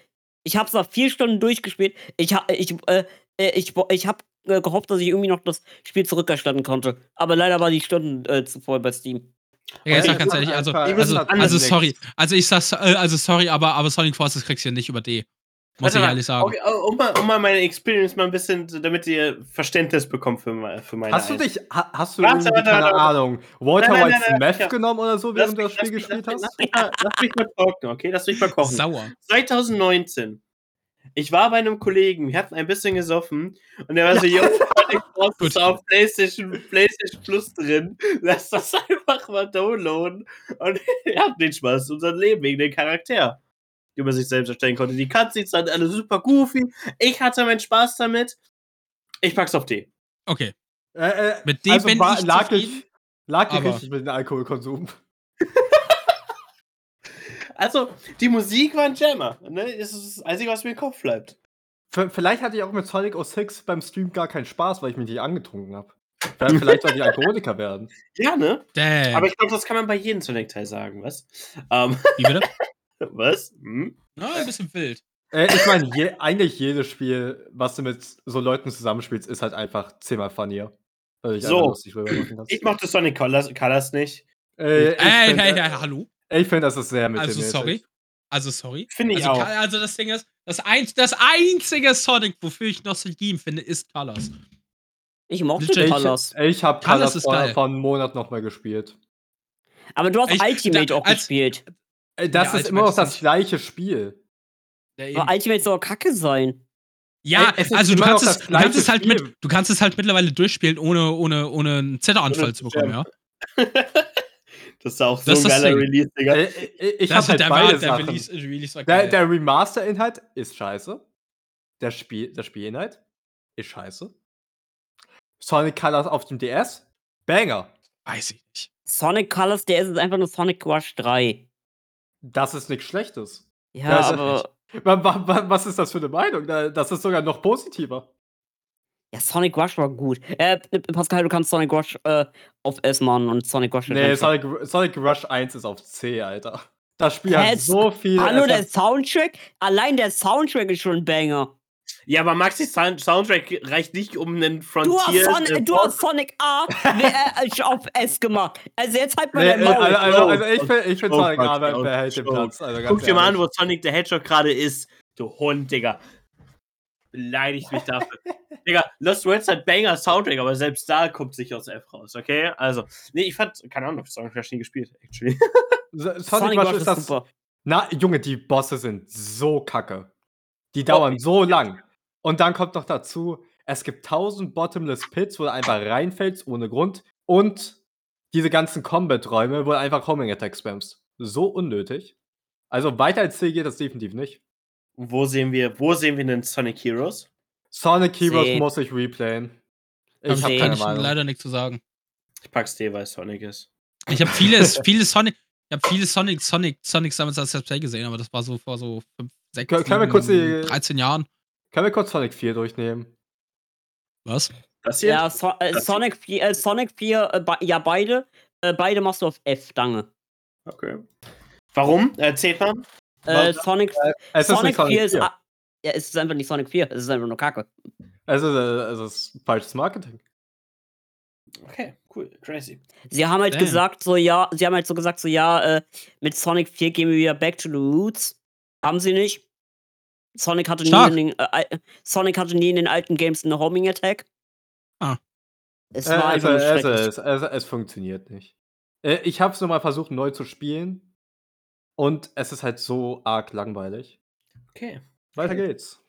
Ich habe es nach vier Stunden durchgespielt. Ich habe ich äh, äh, ich ich habe äh, gehofft, dass ich irgendwie noch das Spiel zurückerstatten konnte. Aber leider war die Stunden äh, zu voll bei Steam. Ja, ich ich sag ganz ehrlich, also, also, also sorry. Also ich sag's, äh, also sorry, aber, aber Sonic Forces kriegst du nicht über D. Muss Warte ich ehrlich sagen. Okay, um, mal, um mal meine Experience mal ein bisschen, damit ihr Verständnis bekommt für, für meine Hast du dich, ha, hast du Warte, irgendwie, warte, keine warte. Ahnung, Walter Nein, nein, White's nein, Meth ja. genommen oder so, Lass während du das Spiel mich, gespielt lass, hast? mich, lass, mich mal, lass mich mal trocknen, okay? Lass mich mal kochen. Sauer. 2019. Ich war bei einem Kollegen, wir hatten ein bisschen gesoffen und der war so, yo, Forces Gut. auf PlayStation, PlayStation Plus drin. Lass das einfach mal downloaden. Und er hat den Spaß unser Leben wegen dem Charakter, den man sich selbst erstellen konnte. Die Cutscenes waren alle super goofy. Ich hatte meinen Spaß damit. Ich pack's auf D. Okay. Äh, äh, Mit dem bin war- ich lag ich, lag ich richtig mit dem Alkoholkonsum. Also, die Musik war ein Jammer. Ne? Das ist das Einzige, was mir im Kopf bleibt. V- Vielleicht hatte ich auch mit Sonic 06 beim Stream gar keinen Spaß, weil ich mich nicht angetrunken habe. Vielleicht sollte ich Alkoholiker werden. Ja, ne? Damn. Aber ich glaube, das kann man bei jedem Sonic-Teil sagen, was? Ähm, Wie bitte? was? Hm? Na, ein bisschen wild. Äh, ich meine, je, eigentlich jedes Spiel, was du mit so Leuten zusammenspielst, ist halt einfach zehnmal funnier. Weil ich So. Ich mochte Sonic Colors, Colors nicht. Äh, ich Ey, find, hey, äh, hey, hallo? Ich finde, das ist sehr Also mittelmäßig. sorry. Also sorry. Finde ich also, auch. Also das Ding ist, das, ein, das einzige Sonic, wofür ich Nostalgie empfinde, ist Colors. Ich mochte Legit. Colors. Ich, ich habe Colors Colors ist vor, vor einem Monat nochmal gespielt. Aber du hast Ich- Ultimate da- auch als- gespielt. Äh, Das Ja, ist immer noch Ultimate das gleiche Spiel. Ja, eben. Aber Ultimate soll auch kacke sein. Ja, Ey, also du kannst, es, du, kannst es halt Spiel. mit, du kannst es halt mittlerweile durchspielen, ohne, ohne, ohne einen Zitteranfall zu bekommen, ja. das ist auch so Das ein geiler Ding. Release, Digga. Äh, äh, ich Das habe halt der, beide der Sachen. Release, Release war Der, der Remaster-Inhalt ist scheiße. Der, Spiel, der Spielinhalt ist scheiße. Sonic Colors auf dem DS, Banger. Weiß ich nicht. Sonic Colors, der ist einfach nur Sonic Rush 3. Das ist nichts Schlechtes. Ja, aber. Wa- Was ist das für eine Meinung? Da- Das ist sogar noch positiver. Ja, Sonic Rush war gut. Äh, Pascal, du kannst Sonic Rush äh, auf S machen und Sonic Rush Nee. Sonic, Sonic Rush 1 ist auf C, Alter. Das Spiel Hä, hat so viel. Hallo, der Soundtrack? Allein der Soundtrack ist schon ein Banger. Ja, aber Maxis Sound Soundtrack reicht nicht um einen Du Frontier. hast, Son du hast Sonic A äh, auf S gemacht. Also jetzt halt mal Nee, der äh, also, also, also ich finde ich find Joke, Sonic behält den Joke. Platz. Also ganz Guck dir mal an, wo Sonic the Hedgehog gerade ist. Du Hund, Digga. Beleidigt mich dafür. Digga, Lost Worlds hat Banger Soundtrack, aber selbst da kommt sich aus F raus, okay? Also, nee, ich fand, keine Ahnung, Sonic Rush nie gespielt, actually. So- Sonic, Sonic Rush ist das. super. Na, Junge, die Bosse sind so kacke. Die dauern so lang. Und dann kommt noch dazu, es gibt tausend Bottomless Pits, wo du einfach reinfällst ohne Grund. Und diese ganzen Combat-Räume, wo du einfach Homing Attack spammst. So unnötig. Also weiter als C geht das definitiv nicht. Wo sehen wir, wo sehen wir denn Sonic Heroes? Sonic Keyboard See. muss ich replayen. Ich habe keine ich Meinung. leider nichts zu sagen. Ich pack's dir, weil es Sonic ist. Ich habe vieles, viele Sonic, ich habe viele Sonic, Sonic, Sonic damals als Let's Play gesehen, aber das war so vor so 5, 6, Können- können wir kurz die- 13 Jahren. Können wir kurz Sonic 4 durchnehmen? Was? Das hier? Ja, so, äh, Das- Sonic 4, äh, Sonic 4 äh, be- ja, beide. Äh, beide machst du auf F, danke. Okay. Warum? Erzählt mal. Äh? Sonic, Es ist Sonic Sonic 4 ist. 4. a- Ja, es ist einfach nicht Sonic 4, es ist einfach nur Kacke. Es ist, äh, es ist falsches Marketing. Okay, cool, crazy. Sie haben halt Damn. gesagt, so ja, sie haben halt so gesagt, so ja, äh, mit Sonic 4 gehen wir wieder back to the roots. Haben sie nicht. Sonic hatte, nie in den, äh, Sonic hatte nie in den alten Games eine Homing Attack. Ah. Es Äh, war einfach nur also, es, es, es funktioniert nicht. Äh, Ich habe es nur mal versucht, neu zu spielen. Und es ist halt so arg langweilig. Okay. Weiter Okay. geht's.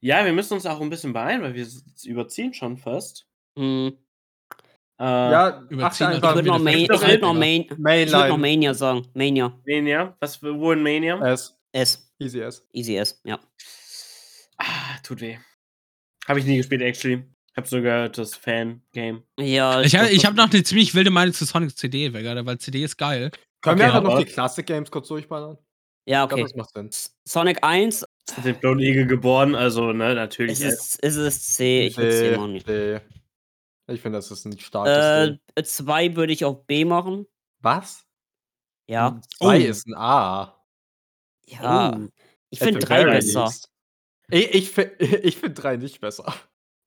Ja, wir müssen uns auch ein bisschen beeilen, weil wir überziehen schon fast. Hm. Äh, Ja, überziehen Ich würde noch, Main, ich würd noch. Main, ich würd noch. Mania sagen. Mania. Mania. Was, wo in Mania? S. S. Easy S. Easy S, ja. Ah, tut weh. Habe ich nie gespielt, actually. Hab sogar das Fan-Game. Ja, Ich, hab- ich habe noch eine ziemlich wilde Meinung zu Sonic CD, weil weil CD ist geil. Können Okay, wir einfach noch die Classic Games kurz durchballern? Ja, okay. das macht Sinn. Sonic 1, Ist mit dem blauen Igel geboren, also, ne, natürlich. es ist, es ist C. Ich würde C machen. D. Ich finde, das ist ein starkes. Äh, 2 würde ich auf B machen. Was? Ja. 2 Oh. ist ein A. Ja. Oh. Ich finde At the 3 very besser. Ich, ich, ich finde 3 nicht besser.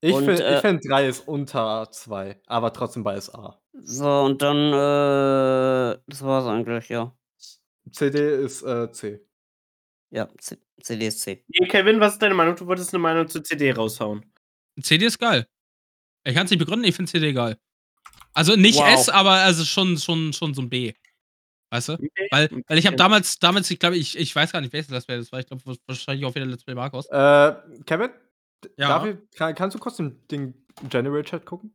Ich finde äh, find 3 ist unter 2, aber trotzdem beides A. So, und dann, äh, das war's eigentlich, ja. CD ist äh, C. Ja, C CD ist C. Nee, Kevin, was ist deine Meinung? Du wolltest eine Meinung zur CD raushauen. CD ist geil. Ich kann es nicht begründen, ich finde CD geil. Also nicht Wow. S, aber also schon, schon, schon so ein B. Weißt du? Okay. Weil, weil ich habe damals, damals, ich glaube, ich, ich weiß gar nicht, welches Let's Play das war. Ich glaube, wahrscheinlich auch wieder Let's Play Marcos. Äh, Kevin? Ja. Darf ich, kann, kannst du kurz den, den General Chat gucken?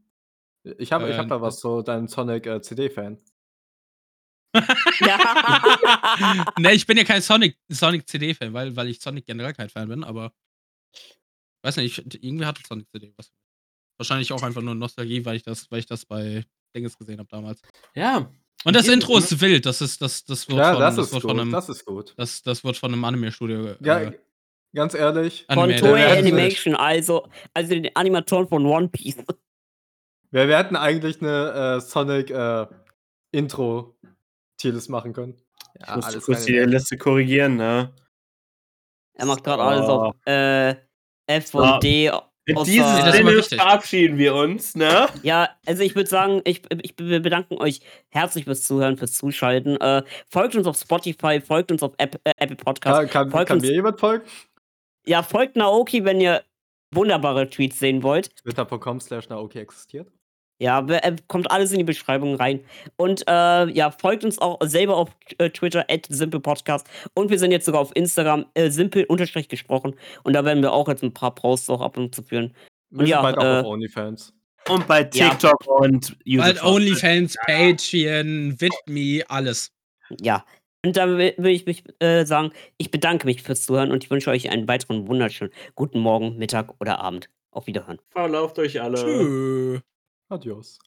Ich habe ich Äh, hab da was, so dein Sonic äh, CD-Fan. ne, ich bin ja kein Sonic, Sonic CD-Fan, weil, weil ich Sonic generell kein Fan bin, aber weiß nicht, ich, irgendwie hatte Sonic CD was. Wahrscheinlich auch einfach nur Nostalgie, weil ich das, weil ich das bei Dinges gesehen habe damals. Ja. Und das Intro ne? ist wild, das ist, das, das wird Ja, von, das das ist wird gut. von einem, das ist gut. das, das wird von einem Anime-Studio. Ja, äh, ganz ehrlich, Von animated. Toei Ja, das ist- Animation, also, also den Animatoren von One Piece. wir, wir hätten eigentlich eine äh, Sonic äh, Intro-Tierlist machen können. Ich muss alles kurz die. Liste korrigieren, ne? Er macht gerade alles auf äh, F und Ah. D. In außer- diesem Das ist aber Sinne verabschieden wir uns, ne? Ja, also ich würde sagen, ich, ich wir bedanken euch herzlich fürs Zuhören, fürs Zuschalten. Äh, folgt uns auf Spotify, folgt uns auf App, äh, Apple Podcasts. Kann, kann, folgt kann uns- mir jemand folgen? Ja, folgt Naoki, wenn ihr wunderbare Tweets sehen wollt. Twitter.com slash Naoki existiert. Ja, äh, kommt alles in die Beschreibung rein. Und äh, ja, folgt uns auch selber auf äh, Twitter, at simplepodcast. Und wir sind jetzt sogar auf Instagram, äh, simpel-gesprochen. Und da werden wir auch jetzt ein paar Posts auch ab und zu führen. Wir sind ja, bald auch äh, auf OnlyFans. Und bei Ja. TikTok und YouTube. Bald OnlyFans, Patreon, Vidme, alles. Ja. Und da will will ich mich äh, sagen, ich bedanke mich fürs Zuhören und ich wünsche euch einen weiteren wunderschönen guten Morgen, Mittag oder Abend. Auf Wiederhören. Verlauft euch alle. Tschüss. Adios.